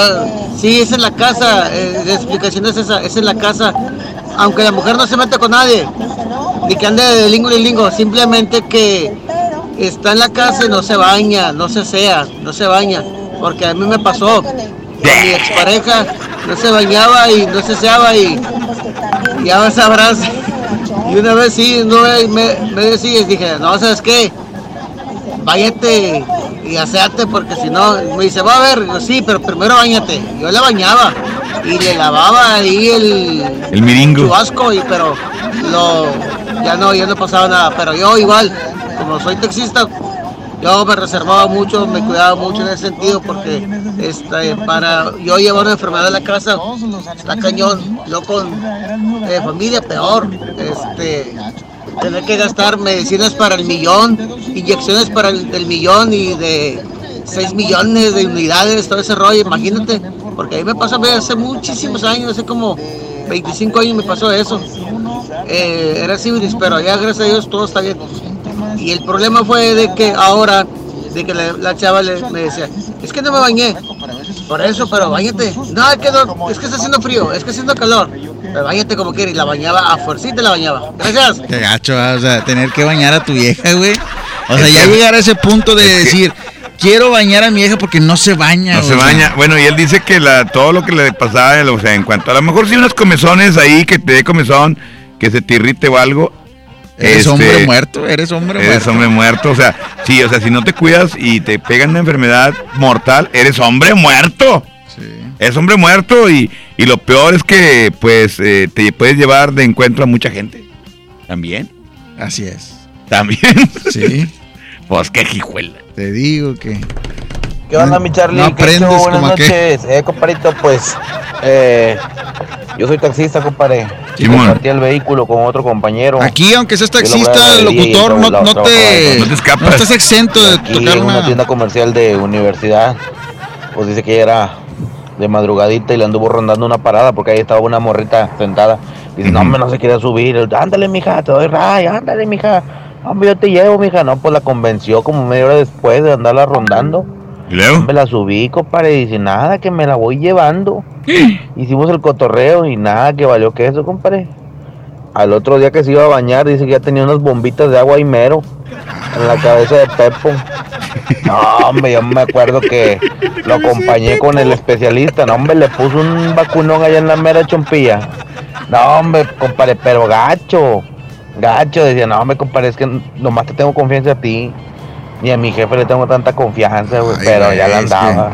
sí, esa es la casa, eh, la explicación es esa, es la casa. Aunque la mujer no se mete con nadie, ni que ande de lingo y lingo, simplemente que está en la casa y no se baña, no se asea, no se baña. Porque a mí me pasó, con mi expareja no se bañaba y no se aseaba y ya sabrás. Y una vez sí, no me, me, me decía, dije, no, ¿sabes qué? Váyate y aseate porque si no, me dice, va a ver, Yo, sí, pero primero bañate. Yo la bañaba y le lavaba ahí el, El miringo. asco, y, pero lo, ya no, ya no pasaba nada. Pero yo igual, como soy taxista, yo me reservaba mucho, me cuidaba mucho en ese sentido porque este, para yo llevar una enfermedad a la casa está cañón, no con eh, familia peor, este, tener que gastar medicinas para el millón, inyecciones para el millón y de 6 millones de unidades, todo ese rollo, imagínate, porque ahí me pasó hace muchísimos años, hace como 25 años me pasó eso. Eh, era civilis, pero ya gracias a Dios todo está bien. Y el problema fue de que ahora, de que la, la chava le, me decía, es que no me bañé. Por eso, pero bañate. No, es que, no, es que está haciendo frío, es que está haciendo calor. Pero bañate como quieras. Y la bañaba, a fuercita la bañaba. Gracias. Qué gacho, ah, o sea, tener que bañar a tu vieja, güey. O sea, ya llegar a ese punto de decir, quiero bañar a mi hija porque no se baña. No se sea. baña. Bueno, y él dice que la, todo lo que le pasaba, o sea, en cuanto a lo mejor sí unos comezones ahí, que te dé comezón, que se te irrite o algo. Eres este, hombre muerto, eres hombre Eres muerto. hombre muerto, o sea, sí, o sea, si no te cuidas y te pegan una enfermedad mortal, eres hombre muerto. Es hombre muerto y, y lo peor es que, pues, eh, te puedes llevar de encuentro a mucha gente. También. Así es. También. Sí. pues qué jijuela. Te digo que. ¿Qué onda, mi Charlie? No ¿Qué? Buenas noches. Eh, compadrito, pues, eh, yo soy taxista, compadre. Y Simón. compartí el vehículo con otro compañero. Aquí, aunque seas taxista, y locutor, no, trabajaba- no te, no estás exento de Aquí tocar en una una. tienda comercial de universidad, pues dice que ella era de madrugadita y le anduvo rondando una parada porque ahí estaba una morrita sentada. Dice, no, hombre, no se quiere subir. Ándale, mija, te doy ray, ándale, mija. Hombre, yo te llevo, mija. No, pues la convenció como media hora después de andarla rondando. ¿Y luego? Me la subí, compadre, y dice, nada, que me la voy llevando. Hicimos el cotorreo y nada, que valió que eso, compadre. Al otro día que se iba a bañar, dice que ya tenía unas bombitas de agua y mero en la cabeza de Pepo. No, hombre, yo me acuerdo que lo acompañé con el especialista. No, hombre, le puso un vacunón allá en la mera chompilla. No, hombre, compadre, pero gacho. Gacho, decía, no, hombre, compadre, es que nomás te tengo confianza a ti. Ni a mi jefe le tengo tanta confianza, güey, pero güey, ya la que- andaba.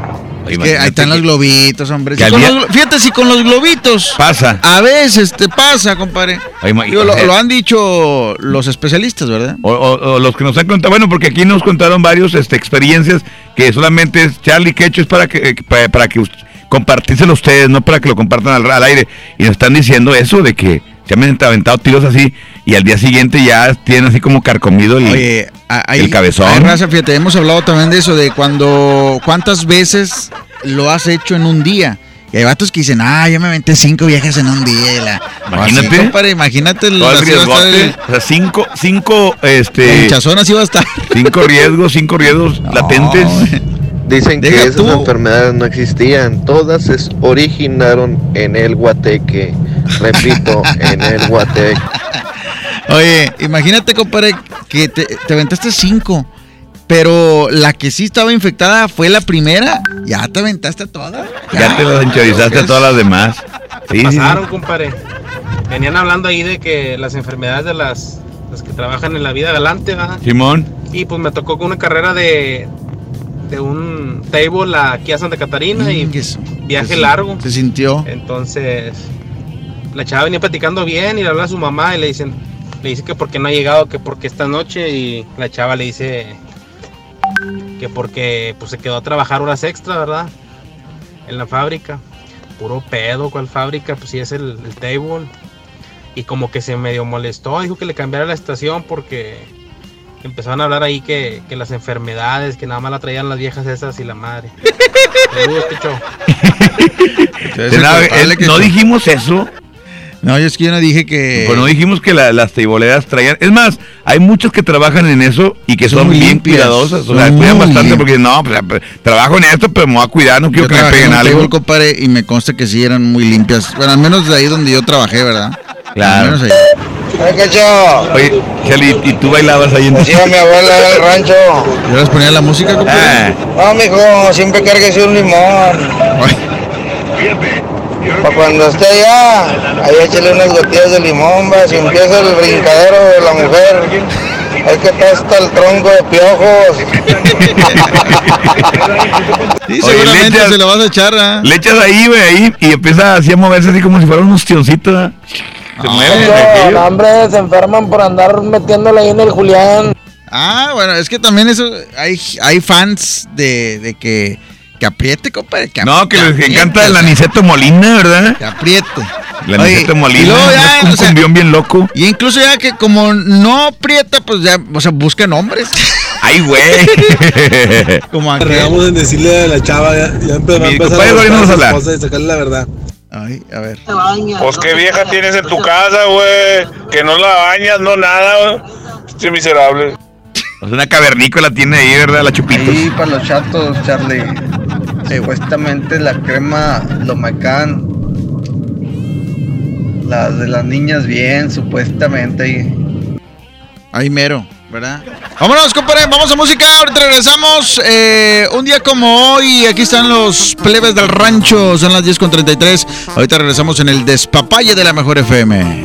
Es que ahí están los globitos, hombre. Si día- los fíjate, si con los globitos. Pasa. A veces te pasa, compadre. Ay, ma- Digo, lo, eh, lo han dicho los especialistas, ¿verdad? O, o- o los que nos han contado, bueno, porque aquí nos contaron varios este, experiencias que solamente es Charlie Quecho es para que, eh, para, para que compartírselo ustedes, no para que lo compartan al, al aire. Y nos están diciendo eso de que se han aventado tiros así y al día siguiente ya tienen así como carcomido el, Oye, a- hay, el cabezón. hay raza, fíjate, hemos hablado también de eso, de cuando, cuántas veces lo has hecho en un día. Y hay vatos que dicen, ah, yo me aventé cinco viejas en un día. la- Imagínate. Así, compadre, imagínate Todo el riesgote, el- o sea, cinco, cinco, este, hinchazón así va a estar. cinco riesgos, cinco riesgos latentes. Dicen que esas tú. enfermedades no existían, todas se originaron en el Guateque. Repito, en el Guateque. Oye, imagínate, compadre, que te, te aventaste cinco, pero la que sí estaba infectada fue la primera. Ya te aventaste toda. Ya te las enchorizaste a todas las demás. Sí, sí, sí. pasaron, compadre. Venían hablando ahí de que las enfermedades de las, las que trabajan en la vida galante, ¿verdad? Simón. Y pues me tocó con una carrera de, de un table aquí a Santa Catarina y viaje se- largo. Se sintió. Entonces, la chava venía platicando bien y le habla a su mamá y le dicen, le dice que porque no ha llegado, que porque esta noche y la chava le dice que porque pues se quedó a trabajar horas extra, ¿verdad? En la fábrica. Puro pedo, ¿cuál fábrica? Pues sí es el, el table. Y como que se medio molestó, dijo que le cambiara la estación porque empezaron a hablar ahí que, que las enfermedades, que nada más la traían las viejas esas y la madre. No dijimos eso. No, yo es que yo no dije que. Pues no dijimos que la- las teiboleras traían. Es más, hay muchos que trabajan en eso y que Son son, muy bien limpias, cuidadosas. O sea, cuidan bastante limpias. porque no, pues, pues, trabajo en esto, pero me voy a cuidar, no quiero Yo que me peguen en algo. table, compadre, y me consta que sí eran muy limpias. Bueno, al menos de ahí donde yo trabajé, ¿verdad? Claro. Al menos ahí. Oye, Charlie, ¿y tú bailabas ahí en Así iba mi abuela en el rancho. Yo les ponía la música, compadre. No, mijo, siempre cárguese un limón. Para cuando esté allá, ahí échale unas gotillas de limón, va. Si empieza el brincadero de la mujer, hay que estar hasta el tronco de piojos. Sí, Oye, seguramente le echas- se lo vas a echar, ¿ah? Le echas ahí, güey, ahí, y empieza así a moverse así como si fuera un ostioncito. ¿verdad? Se mueve. de aquello. No, hombre, se enferman por andar metiéndole ahí en el Julián. Ah, bueno, es que también eso. Hay, hay fans de, de que, que apriete, compadre. Que No, que les apriete, encanta el Aniceto Molina, ¿verdad? Que apriete. El Oye, Aniceto y Molina. luego ya, es un o sea, cumbión bien loco. Y incluso ya que como no aprieta, pues ya, o sea, buscan hombres. Ay, güey. como aquel. Regamos en decirle a la chava, ya, ya empe- va a a a nos su habla. esposa y sacarle la verdad. Ay, a ver. Pues qué vieja tienes en tu casa, güey. Que no la bañas, no nada, güey. Este miserable. Sea, una cavernícola tiene ahí, ¿verdad? La chupita. Ahí para los chatos, Charlie. Supuestamente la crema Lomacán. La de las niñas bien, supuestamente. Ahí mero. ¿Verdad? Vámonos, compadre, vamos a música, ahorita regresamos. eh, un día como hoy, aquí están los plebes del rancho, son las 10 con 33. Ahorita regresamos en el despapalle de la mejor FM.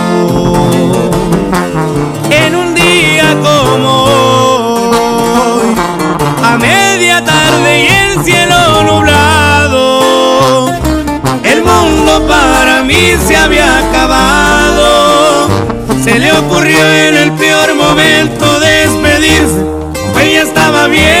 El cielo nublado, el mundo para mí se había acabado. Se le ocurrió en el peor momento despedirse ella estaba bien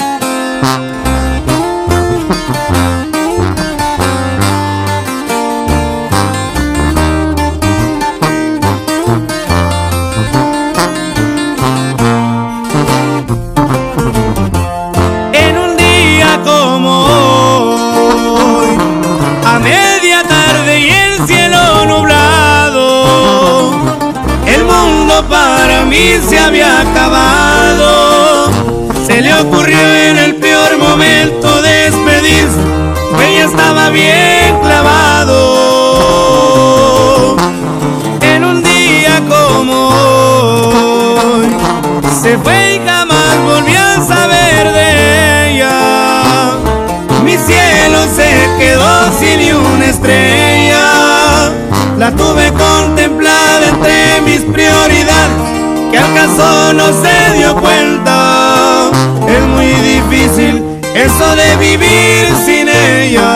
Estrella. La tuve contemplada entre mis prioridades. Que al caso no se dio cuenta. Es muy difícil eso de vivir sin ella.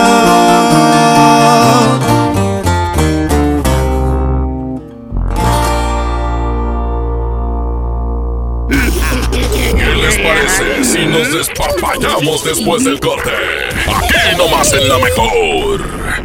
¿Qué les parece si nos despapallamos después del corte? Aquí nomás en la mejor.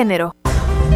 género.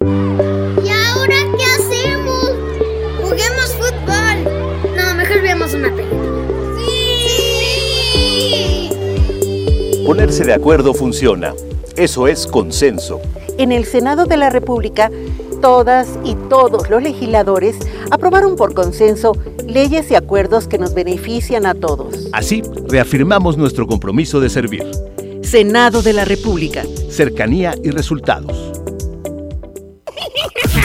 ¿Y ahora qué hacemos? Juguemos fútbol. No, mejor veamos una película. ¡Sí! Ponerse de acuerdo funciona. Eso es consenso. En el Senado de la República, todas y todos los legisladores aprobaron por consenso leyes y acuerdos que nos benefician a todos. Así, reafirmamos nuestro compromiso de servir. Senado de la República. Cercanía y resultados.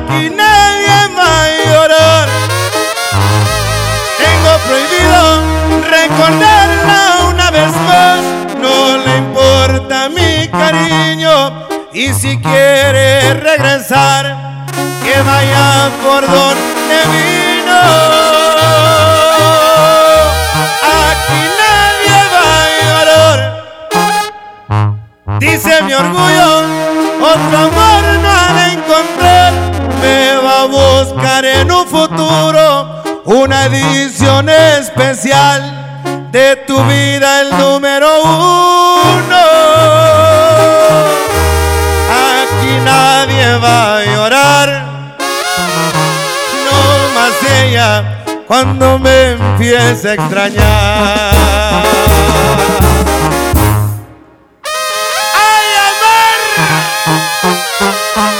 Aquí nadie va a llorar. Tengo prohibido recordarla una vez más. No le importa mi cariño. Y si quiere regresar, que vaya por donde vino. Aquí nadie va a llorar. Dice mi orgullo, otro amor no ha de. Buscar en un futuro una edición especial de tu vida, el número uno. Aquí nadie va a llorar, no más ella cuando me empiece a extrañar. Aquí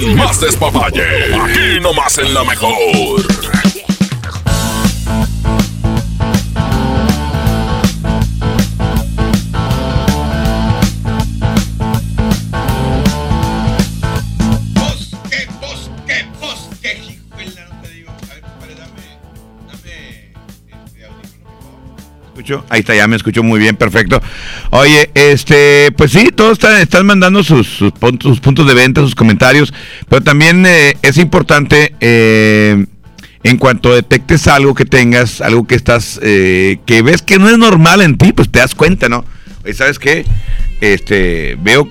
Con más despapalle. Aquí nomás en la mejor. escucho? Ahí está, ya me escucho muy bien, perfecto. Oye, este, pues sí, todos están, están mandando sus, puntos, sus puntos de venta, sus comentarios, pero también eh, es importante, eh, en cuanto detectes algo que tengas, algo que estás, eh, que ves que no es normal en ti, pues te das cuenta, ¿no? Oye, ¿sabes qué? Este, veo,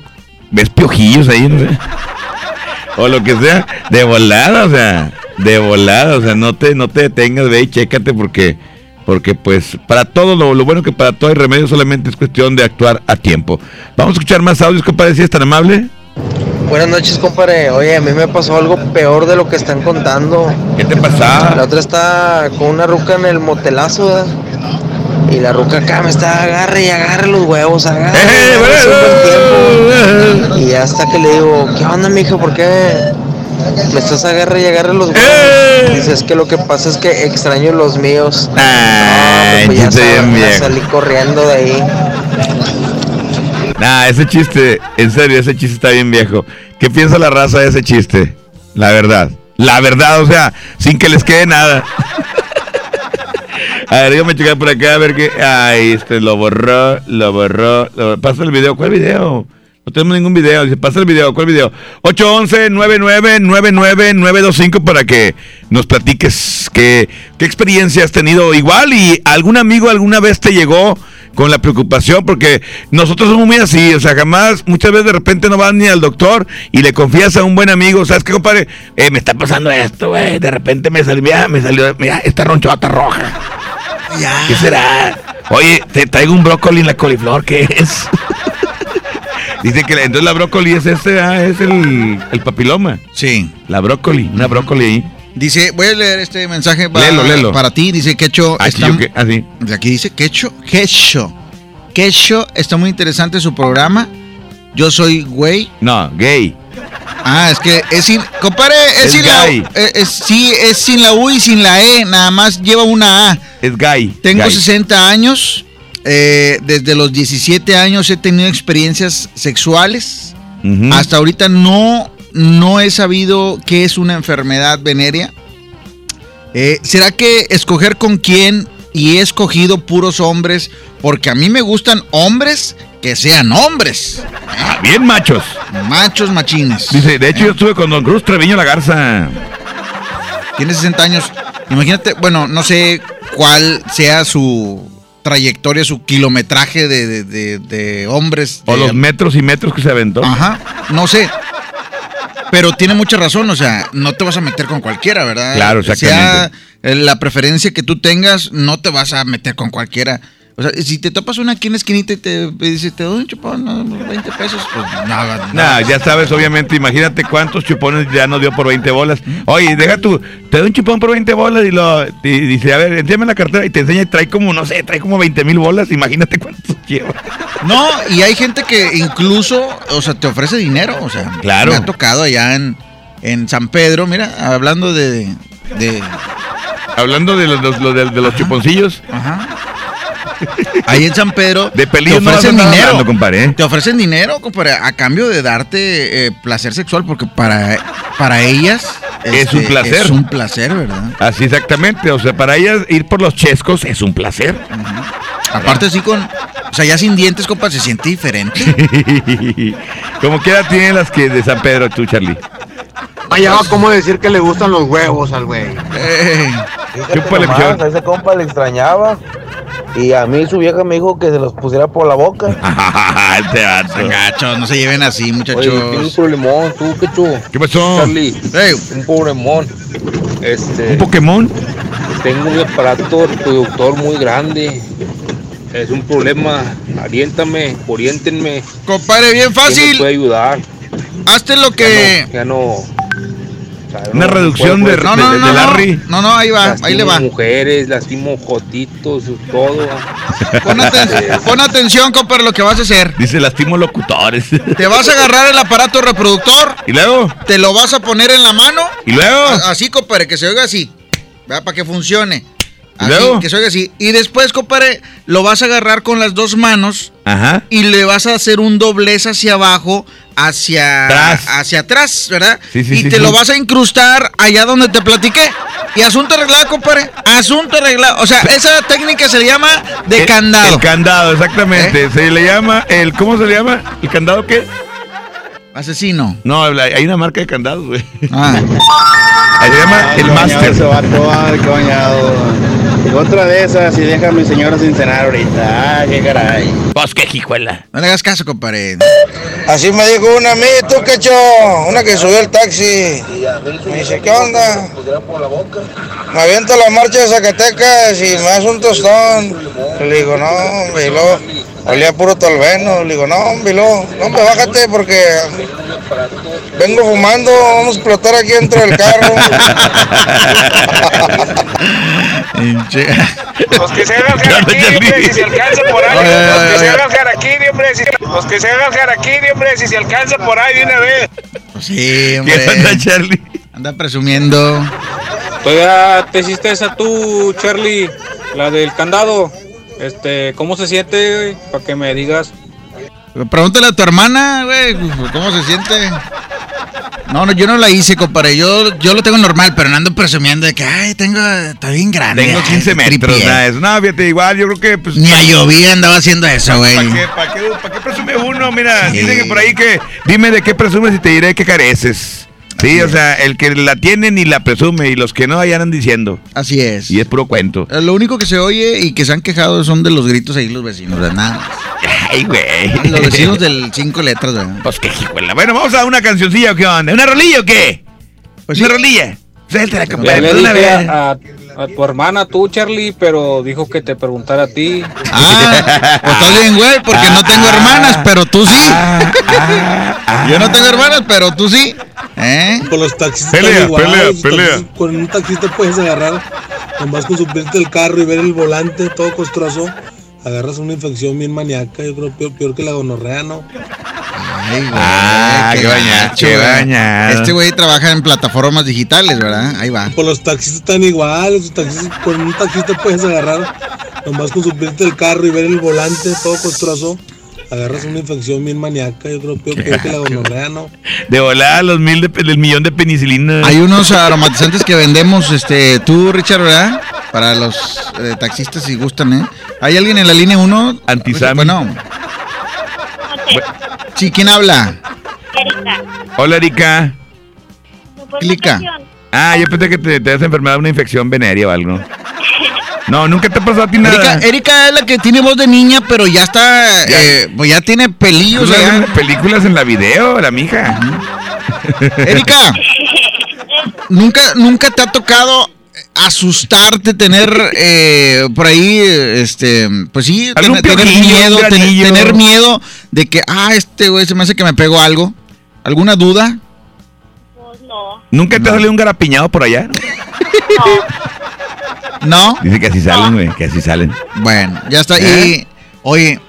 ves piojillos ahí, no. O lo que sea, de volada, o sea, de volada, o sea, no te, no te detengas, ve y chécate porque porque pues para todo lo, lo bueno que para todo hay remedio solamente es cuestión de actuar a tiempo. Vamos a escuchar más audios, compadre, si es tan amable. Buenas noches, compadre. Oye, a mí me pasó algo peor de lo que están contando. ¿Qué te pasa? La otra está con una ruca en el motelazo, ¿verdad? Y la ruca acá me está agarre y agarre los huevos, agarre. agarre hace un buen tiempo. Y hasta que le digo, ¿qué onda, mija? ¿Por qué me estás agarre y agarre los huevos? Dice, es que lo que pasa es que extraño los míos. Ay, no, pues ya, chiste bien salí corriendo de ahí. Nah, ese chiste, en serio, ese chiste está bien viejo. ¿Qué piensa la raza de ese chiste? La verdad. La verdad, o sea, sin que les quede nada. A ver, déjame checar por acá a ver qué. Ay, este lo borró, lo borró. Lo... Pasa el video. ¿Cuál video? No tenemos ningún video. Dice, pasa el video. ¿Cuál video? 811-999925 para que nos platiques qué, qué experiencia has tenido igual y algún amigo alguna vez te llegó con la preocupación porque nosotros somos muy así, o sea, jamás, muchas veces de repente no vas ni al doctor y le confías a un buen amigo, ¿sabes qué, compadre? Eh, me está pasando esto, güey, de repente me salió, mira, me salió, mira, esta ronchota roja. ¿Qué será? Oye, te traigo un brócoli en la coliflor, ¿qué es? Dice que la- entonces la brócoli es este, ah, es el, el papiloma. Sí. La brócoli, una brócoli ahí. Dice, voy a leer este mensaje para, Léelo, léelo. para ti. Dice Quecho. Aquí está- yo que- así. de aquí dice Quecho. Quecho. Quecho, está muy interesante su programa. Yo soy güey. No, gay. Ah, es que es sin. Compadre, es, Es sin la gay. eh, es- Sí, es sin la U y sin la E. Nada más lleva una A. Es gay. Tengo gay. 60 años. Eh, desde los 17 años he tenido experiencias sexuales. Hasta ahorita no, no he sabido qué es una enfermedad venérea. Eh, ¿Será que escoger con quién y he escogido puros hombres? Porque a mí me gustan hombres que sean hombres. Ah, bien machos. Machos machines. Dice, de hecho yo estuve con Don Cruz Treviño La Garza. Tiene 60 años. Imagínate, bueno, no sé cuál sea su trayectoria, su kilometraje de, de- de- de hombres. O los metros y metros que se aventó. Ajá, no sé. Pero tiene mucha razón, o sea, no te vas a meter con cualquiera, ¿verdad? Claro, exactamente. Sea la preferencia que tú tengas, no te vas a meter con cualquiera. O sea, si te topas una aquí en la esquinita y te dice, te doy un chupón, no, 20 pesos, pues nada. Nah, ya sabes, obviamente, imagínate cuántos chupones ya nos dio por 20 bolas. Oye, deja tú, te doy un chupón por 20 bolas y lo y dice, a ver, enséñame la cartera y te enseña y trae como, no sé, trae como 20 mil bolas, imagínate cuántos lleva. No, y hay gente que incluso, o sea, te ofrece dinero, o sea, Claro. me ha tocado allá en, en San Pedro, mira, hablando de... de Hablando de los, los- los- de, de los chuponcillos. Ahí en San Pedro De te no ofrecen dinero, hablando, compadre, ¿eh? te ofrecen dinero, compadre, a cambio de darte eh, placer sexual, porque para, para ellas Es un este, placer. Es un placer, ¿verdad? Así exactamente, o sea, para ellas ir por los chescos es un placer. Aparte así con, o sea, ya sin dientes, compadre, se siente diferente. Como que edad tienen las que de San Pedro tú, Charlie. Vaya, ¿cómo decir que le gustan los huevos al güey? Chúpale, Nomás, a ese compa le extrañaba. Y a mí su vieja me dijo que se los pusiera por la boca. este vato. Gachos, no se lleven así, muchachos. Oye, tengo un problemón, tú, ¿qué tú? ¿Qué pasó? Charlie, un problemón. Este, ¿Un Pokémon? tengo un aparato reproductor muy grande. Es un problema. Aliéntame, oriéntenme. Compadre, bien ¿Quién me fácil. puede ayudar? Hazte lo que... Ya no, Una reducción de, No, no, de no, no. Larry. No, no, ahí va, ahí le va. mujeres, lastimo jotitos, todo. Pon, aten- pon atención, compadre, lo que vas a hacer. Dice, lastimo locutores. Te vas a agarrar el aparato reproductor, y luego, te lo vas a poner en la mano. y luego, Así, compadre, que se oiga así. Para que funcione. ¿Y Así, luego? que se oiga así. Y después, compadre, lo vas a agarrar con las dos manos ajá. y le vas a hacer un doblez hacia abajo, hacia Atrás. hacia atrás, ¿verdad? Sí, sí, y sí, te sí. lo vas a incrustar allá donde te platiqué. Y asunto arreglado, compadre. Asunto arreglado. O sea, esa técnica se le llama de El- candado. El candado, exactamente. Se le llama, el ¿cómo se le llama? ¿El candado qué? Asesino. No, hay una marca de candados, güey. Ah. Se llama el Master. Se ay, qué bañado. Otra de esas y deja a mi señora sin cenar ahorita. Ay, qué caray. Pues qué jijuela. No le hagas caso, compadre. Así me dijo una a mí, tú quecho, una que subió el taxi. Me dice, ¿qué onda? Me aviento la marcha de Zacatecas y me hace un tostón. Le digo, no, hombre, y luego olía puro tolveno. Le digo, no, hombre, y luego, no, hombre, bájate porque vengo fumando, vamos a explotar aquí dentro del carro. Los que se hagan jaraquiri, hombre, si se alcanza por ahí. Los que se hagan jaraquiri, hombre, si, los que se hagan jaraquiri, hombre, si se alcanza por ahí de una vez. Pues sí, hombre. ¿Qué onda, Charlie? Anda presumiendo. Todavía te hiciste esa tú, Charlie, la del candado. Este, ¿cómo se siente, Para que me digas. Pregúntale a tu hermana, güey, ¿cómo se siente? No, no, yo no la hice, compadre. Yo, yo lo tengo normal, pero no ando presumiendo de que, ay, tengo, está bien grande. Tengo ay, 15 metros, eso. No, fíjate, igual, yo creo que, pues. Ni a llovía andaba haciendo eso, güey. ¿Para qué, para qué, para qué presume uno? Mira, dicen que por ahí que dime de qué presumes y te diré que careces. Sí, o sea, el que la tiene ni la presume y los que no, ahí andan diciendo. Así es. Y es puro cuento. Eh, Lo único que se oye y que se han quejado son de los gritos ahí los vecinos, de nada. Ay, güey. Los vecinos del cinco letras, güey. Pues qué hijuela. Bueno, vamos a una cancioncilla o qué onda. ¿Una rolilla o qué? Pues una rolilla. Suéltala, Ya compadre. le de una vez. a, a tu hermana, tú, Charlie, pero dijo que te preguntara a ti. Ah, pues estás bien, güey, porque no tengo hermanas, pero tú sí. Yo no tengo hermanas, pero tú sí. ¿Eh? Con los taxistas Pelea, igual, pelea, los pelea. taxistas- con un taxista puedes agarrar, nomás con subirte el carro y ver el volante todo costroso, agarras una infección bien maníaca, yo creo peor, peor que la gonorrea, ¿no? Ay, güey, Ah, qué bañado, qué. Este güey trabaja en plataformas digitales, ¿verdad? Ahí va. Pues los taxistas están igual, los taxistas, con un taxista puedes agarrar, nomás con subirte el carro y ver el volante todo costroso, agarras una infección bien maníaca, yo creo peor, peor que la gonorrea, ¿no? De volada los mil de, el millón de penicilina. Hay unos aromatizantes que vendemos, este, tú, Richard, ¿verdad? Para los eh, taxistas si gustan, ¿eh? ¿Hay alguien en la línea 1? Antisami. Bueno. Sí, ¿quién habla? Hola, Erika. Clica. Ah, yo pensé que te, te has enfermado una infección venérea o algo. No, nunca te pasó a ti nada. Erika, Erika es la que tiene voz de niña, pero ya está, eh, pues ya tiene pelillos Películas, allá. en- películas en la video, la mija. Erika, ¿nunca, nunca te ha tocado asustarte, tener eh, por ahí, este, pues sí, Algún tener, miedo, ten- tener miedo de que, ah, este güey se me hace que me pegó algo? ¿Alguna duda? ¿Nunca te ha salido un garapiñado por allá? ¿No? Dice que así salen, güey, que así salen. Bueno, ya está. ¿Eh? Y, oye,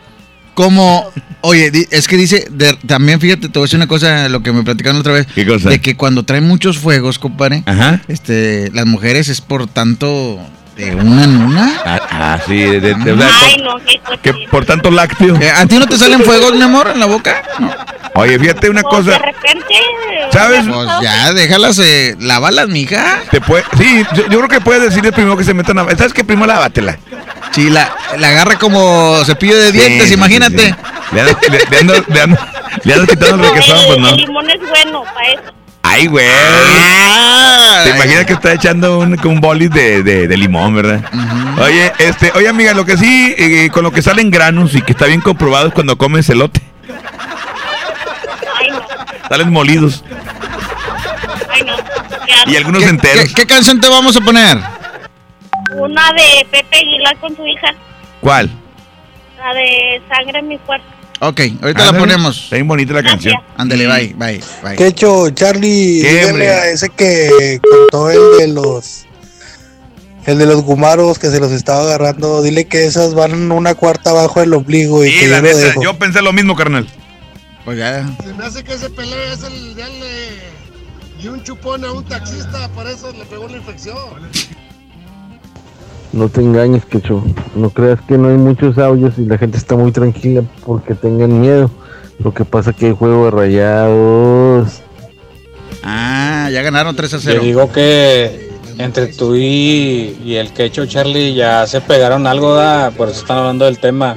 como, oye, es que dice, de- también fíjate, te voy a decir una cosa, lo que me platicaron otra vez. ¿Qué cosa? De que cuando traen muchos fuegos, compadre, Ajá. este, las mujeres es por tanto de una en una. Ah, ah, sí, de, de- de- Ay, por- no, qué que por tanto lácteo. Eh, ¿A ti no te salen fuegos, mi amor, en la boca? No. Oye, fíjate una Pues, cosa. repente. ¿Sabes? Pues ya, déjalas, eh, lávalas, mija. Te puede, sí, yo, yo creo que puedes decirle primero que se metan a. ¿Sabes qué? Primero lávatela. Sí, la, la agarra como cepillo de dientes, Sí, imagínate. sí, sí. Le, andas, le, quitando el requesón, pues el, no. el limón es bueno para eso. Ay, güey. Te imaginas que está echando un, con un bolis de, de- de limón, ¿verdad? Oye, este, oye amiga, lo que sí, eh, con lo que salen granos y que está bien comprobado es cuando comes elote. Salen molidos. Ay, no. Y algunos ¿Qué, enteros. qué- qué canción te vamos a poner? Una de Pepe Aguilar con su hija. ¿Cuál? La de Sangre en mi cuerpo. Ok, ahorita la ponemos. Está bien bonita la canción. Ándale, bye, bye, bye. ¿Qué hecho, Charlie? A ese que contó el de los. El de los gumaros que se los estaba agarrando. Dile que esas van una cuarta abajo del ombligo y Sí, que la yo lo neta, dejo. yo pensé lo mismo, carnal. Pues ya. Se me hace que ese peleo es el de y un chupón a un taxista, por eso le pegó la infección. No te engañes, Quecho. No creas que no hay muchos audios y la gente está muy tranquila porque tengan miedo. Lo que pasa que hay juego de rayados. Ah, ya ganaron 3 a Te 0. digo que entre tú y, y el quecho Charlie ya se pegaron algo, da, por eso están hablando del tema.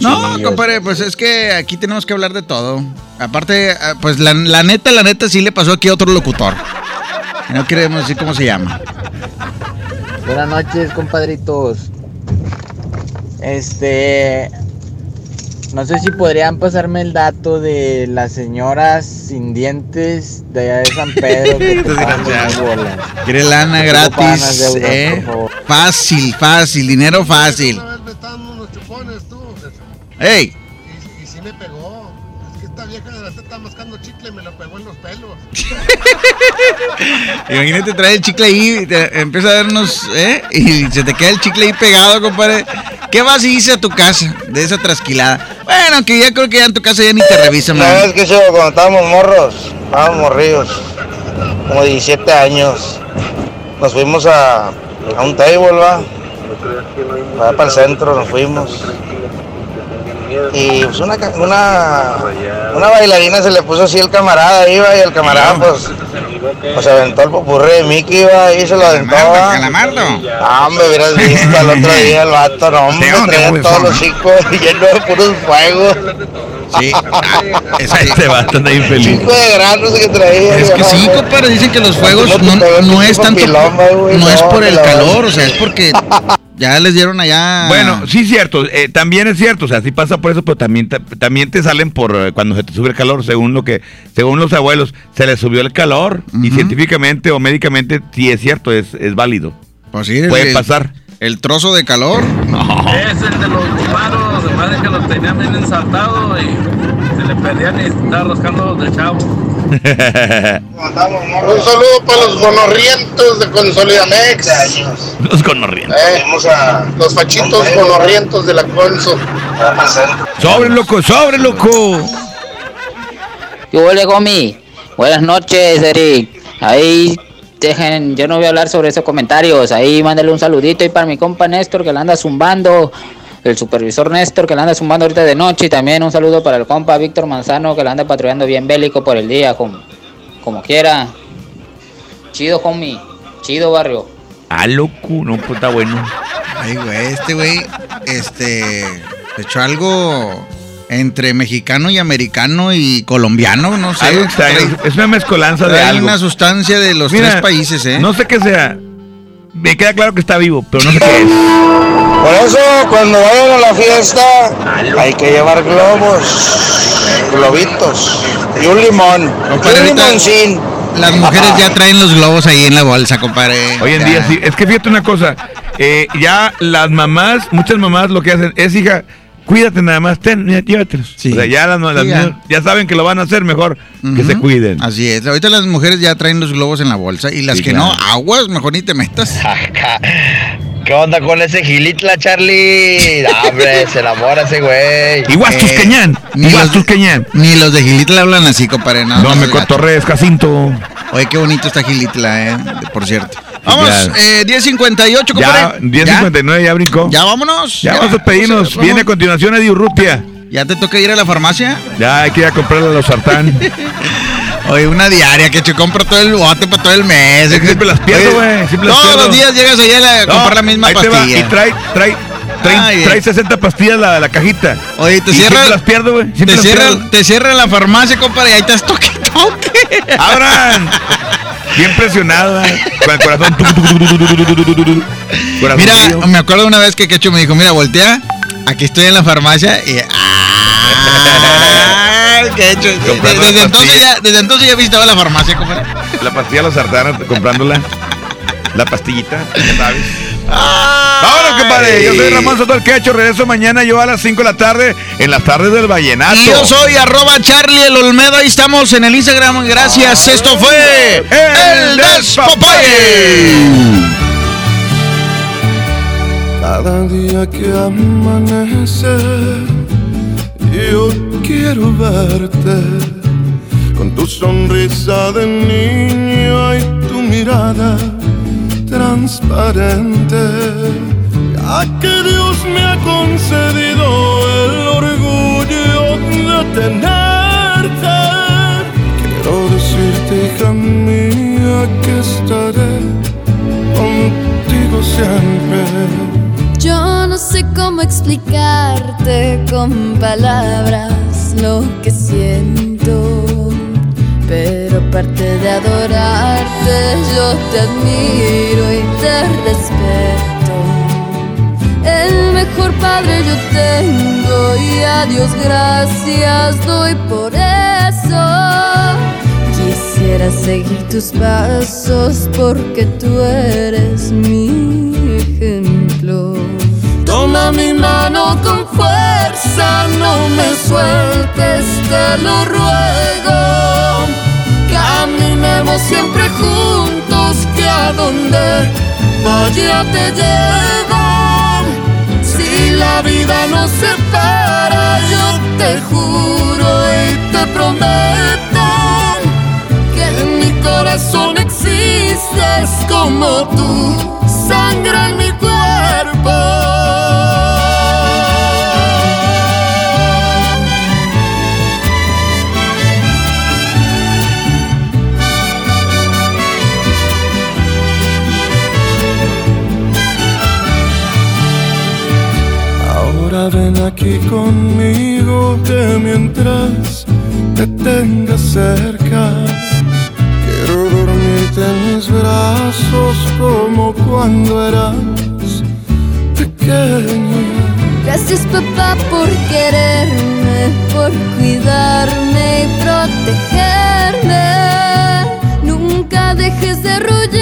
No, compadre, pues es que aquí tenemos que hablar de todo. Aparte, ah, pues la, la neta, la neta sí le pasó aquí a otro locutor. No queremos decir cómo se llama. Buenas noches, compadritos. Este. No sé si podrían pasarme el dato de las señoras sin dientes de allá de San Pedro que. Quiere lana gratis, ¿eh? Fácil, fácil, dinero fácil. ¡Ey! Y sí me pegó. Es que esta vieja de la está mascando chicle y me lo pegó en los pelos. Imagínate traer el chicle ahí y te empieza a darnos, ¿eh? Y se te queda el chicle ahí pegado, compadre. ¿Qué vas y dices a tu casa de esa trasquilada? Bueno, que ya creo que ya en tu casa ya ni te revisan, man. vez que yo, cuando estábamos morros, estábamos morridos, como 17 años, nos fuimos a, a un table, va, allá para el centro nos fuimos. Y pues una, una, una bailarina se le puso así el camarada, iba y el camarada pues, pues aventó el popurrí de Mickey, iba y se lo aventó. va. Ah, hombre, hubieras visto el otro día el vato, no, hombre, traía todos los chicos llenos de puros fuegos. Sí, Este vato anda infeliz. Chico de granos que traía. Es que sí, compadre, dicen que los fuegos No no, es tanto, no es por el calor, o sea, es porque ya les dieron allá. Bueno, sí, cierto. eh, también es cierto. O sea, sí pasa por eso, pero también, ta- también te salen por eh, cuando se te sube el calor, según lo que, según los abuelos, se les subió el calor. Y científicamente o médicamente, sí es cierto, es, es válido. Pues sí, Puede el- pasar. El trozo de calor. Es el de los gumaros, además de que los tenían bien ensartados y se le perdían y estaba roscando de chavo. Un saludo para los gonorrientos de Consolidamex. Los gonorrientos. Eh, los fachitos gonorrientos de la Conso. Sobre, loco, sobre, loco. ¿Qué huele, Gomi? Buenas noches, Eric. Ahí dejen, yo no voy a hablar sobre esos comentarios. Ahí mándale un saludito y para mi compa Néstor que la anda zumbando. El supervisor Néstor que la anda zumbando ahorita de noche. Y también un saludo para el compa Víctor Manzano que la anda patrullando bien bélico por el día, como, como quiera. Chido, homie. Chido, barrio. Ah, loco, no, pues está bueno. Ay, güey, este güey, este, echó algo entre mexicano y americano y colombiano, no sé. Algo extraño, es una mezcolanza de algo. una sustancia de los Mira, tres países, ¿eh? No sé qué sea. Me queda claro que está vivo, pero no sé qué es. Por eso, cuando vayan a la fiesta, hay que llevar globos, globitos y un limón. Compadre, y un limoncín. Las mujeres ya traen los globos ahí en la bolsa, compadre. Hoy en Ya. día sí. Es que fíjate una cosa. eh, ya las mamás, muchas mamás lo que hacen es, hija, cuídate nada más, ten, mira, llévatelos. O sea, ya las, las Sí, ya. saben que lo van a hacer mejor, que se cuiden. Así es. Ahorita las mujeres ya traen los globos en la bolsa y las Sí, que claro. no, aguas, mejor ni te metas. ¿Qué onda con ese gilitla, Charlie? Ah, hombre, se enamora ese güey. Igual tus cañán, ni igual tus. Ni los de Gilitla hablan así, compadre. No, No no me cotorrees, Jacinto. Oye, qué bonito está Gilitla, eh, por cierto. Vamos, eh, 10.58, Ya, compadre. 10.59 ya brincó. Ya vámonos. Ya vamos a despedirnos. Viene a continuación Eddie Urrutia. ¿Ya te toca ir a la farmacia? Ya hay que ir a comprarle a los sartán. Oye, una diaria que te compro todo el bote para todo el mes. Es que siempre las pierdo, güey, Todos pierdo. los días llegas allá a, No, comprar la misma ahí te va, pastilla. Y trae, trae, trae, Ay, trae eh. 60 pastillas la, la cajita. Oye, te cierra. siempre las pierdo, güey. Te cierra, te cierra la farmacia, compadre, y ahí estás toque, toque. ¡Abran! Bien presionada. Con el corazón. Mira, me acuerdo una vez que Quecho me dijo, mira, voltea, aquí estoy en la farmacia y... ¡Ah! Quecho. De- Desde entonces, ya, desde entonces ya visitaba la farmacia, compadre. La pastilla los sartán comprándola. La pastillita, ya sabes. Ah. Compadre. Yo soy Ramón Soto el Quecho. Regreso mañana yo a las 5 de la tarde en las tardes del Vallenato. Y yo soy arroba Charlie el Olmedo. Ahí estamos en el Instagram. Gracias. Esto fue El Despapalle. Cada día que amanece, yo quiero verte con tu sonrisa de niño y tu mirada transparente. Ya que Dios me ha concedido el orgullo de tenerte, quiero decirte, hija mía, que estaré contigo siempre. Yo no sé cómo explicarte con palabras lo que siento, pero aparte de adorarte, yo te admiro y te respeto. El mejor padre yo tengo y a Dios gracias doy por eso. Quisiera seguir tus pasos porque tú eres mi ejemplo. Toma mi mano con fuerza, no me sueltes, te lo ruego. Caminemos siempre juntos, que a donde vaya te llevo. La vida nos separa, yo te juro y te prometo que en mi corazón existes como tú, sangre en mi cuerpo. Aquí conmigo que mientras te tenga cerca Quiero dormirte en mis brazos como cuando eras pequeño. Gracias papá por quererme, por cuidarme y protegerme. Nunca dejes de arrullarme,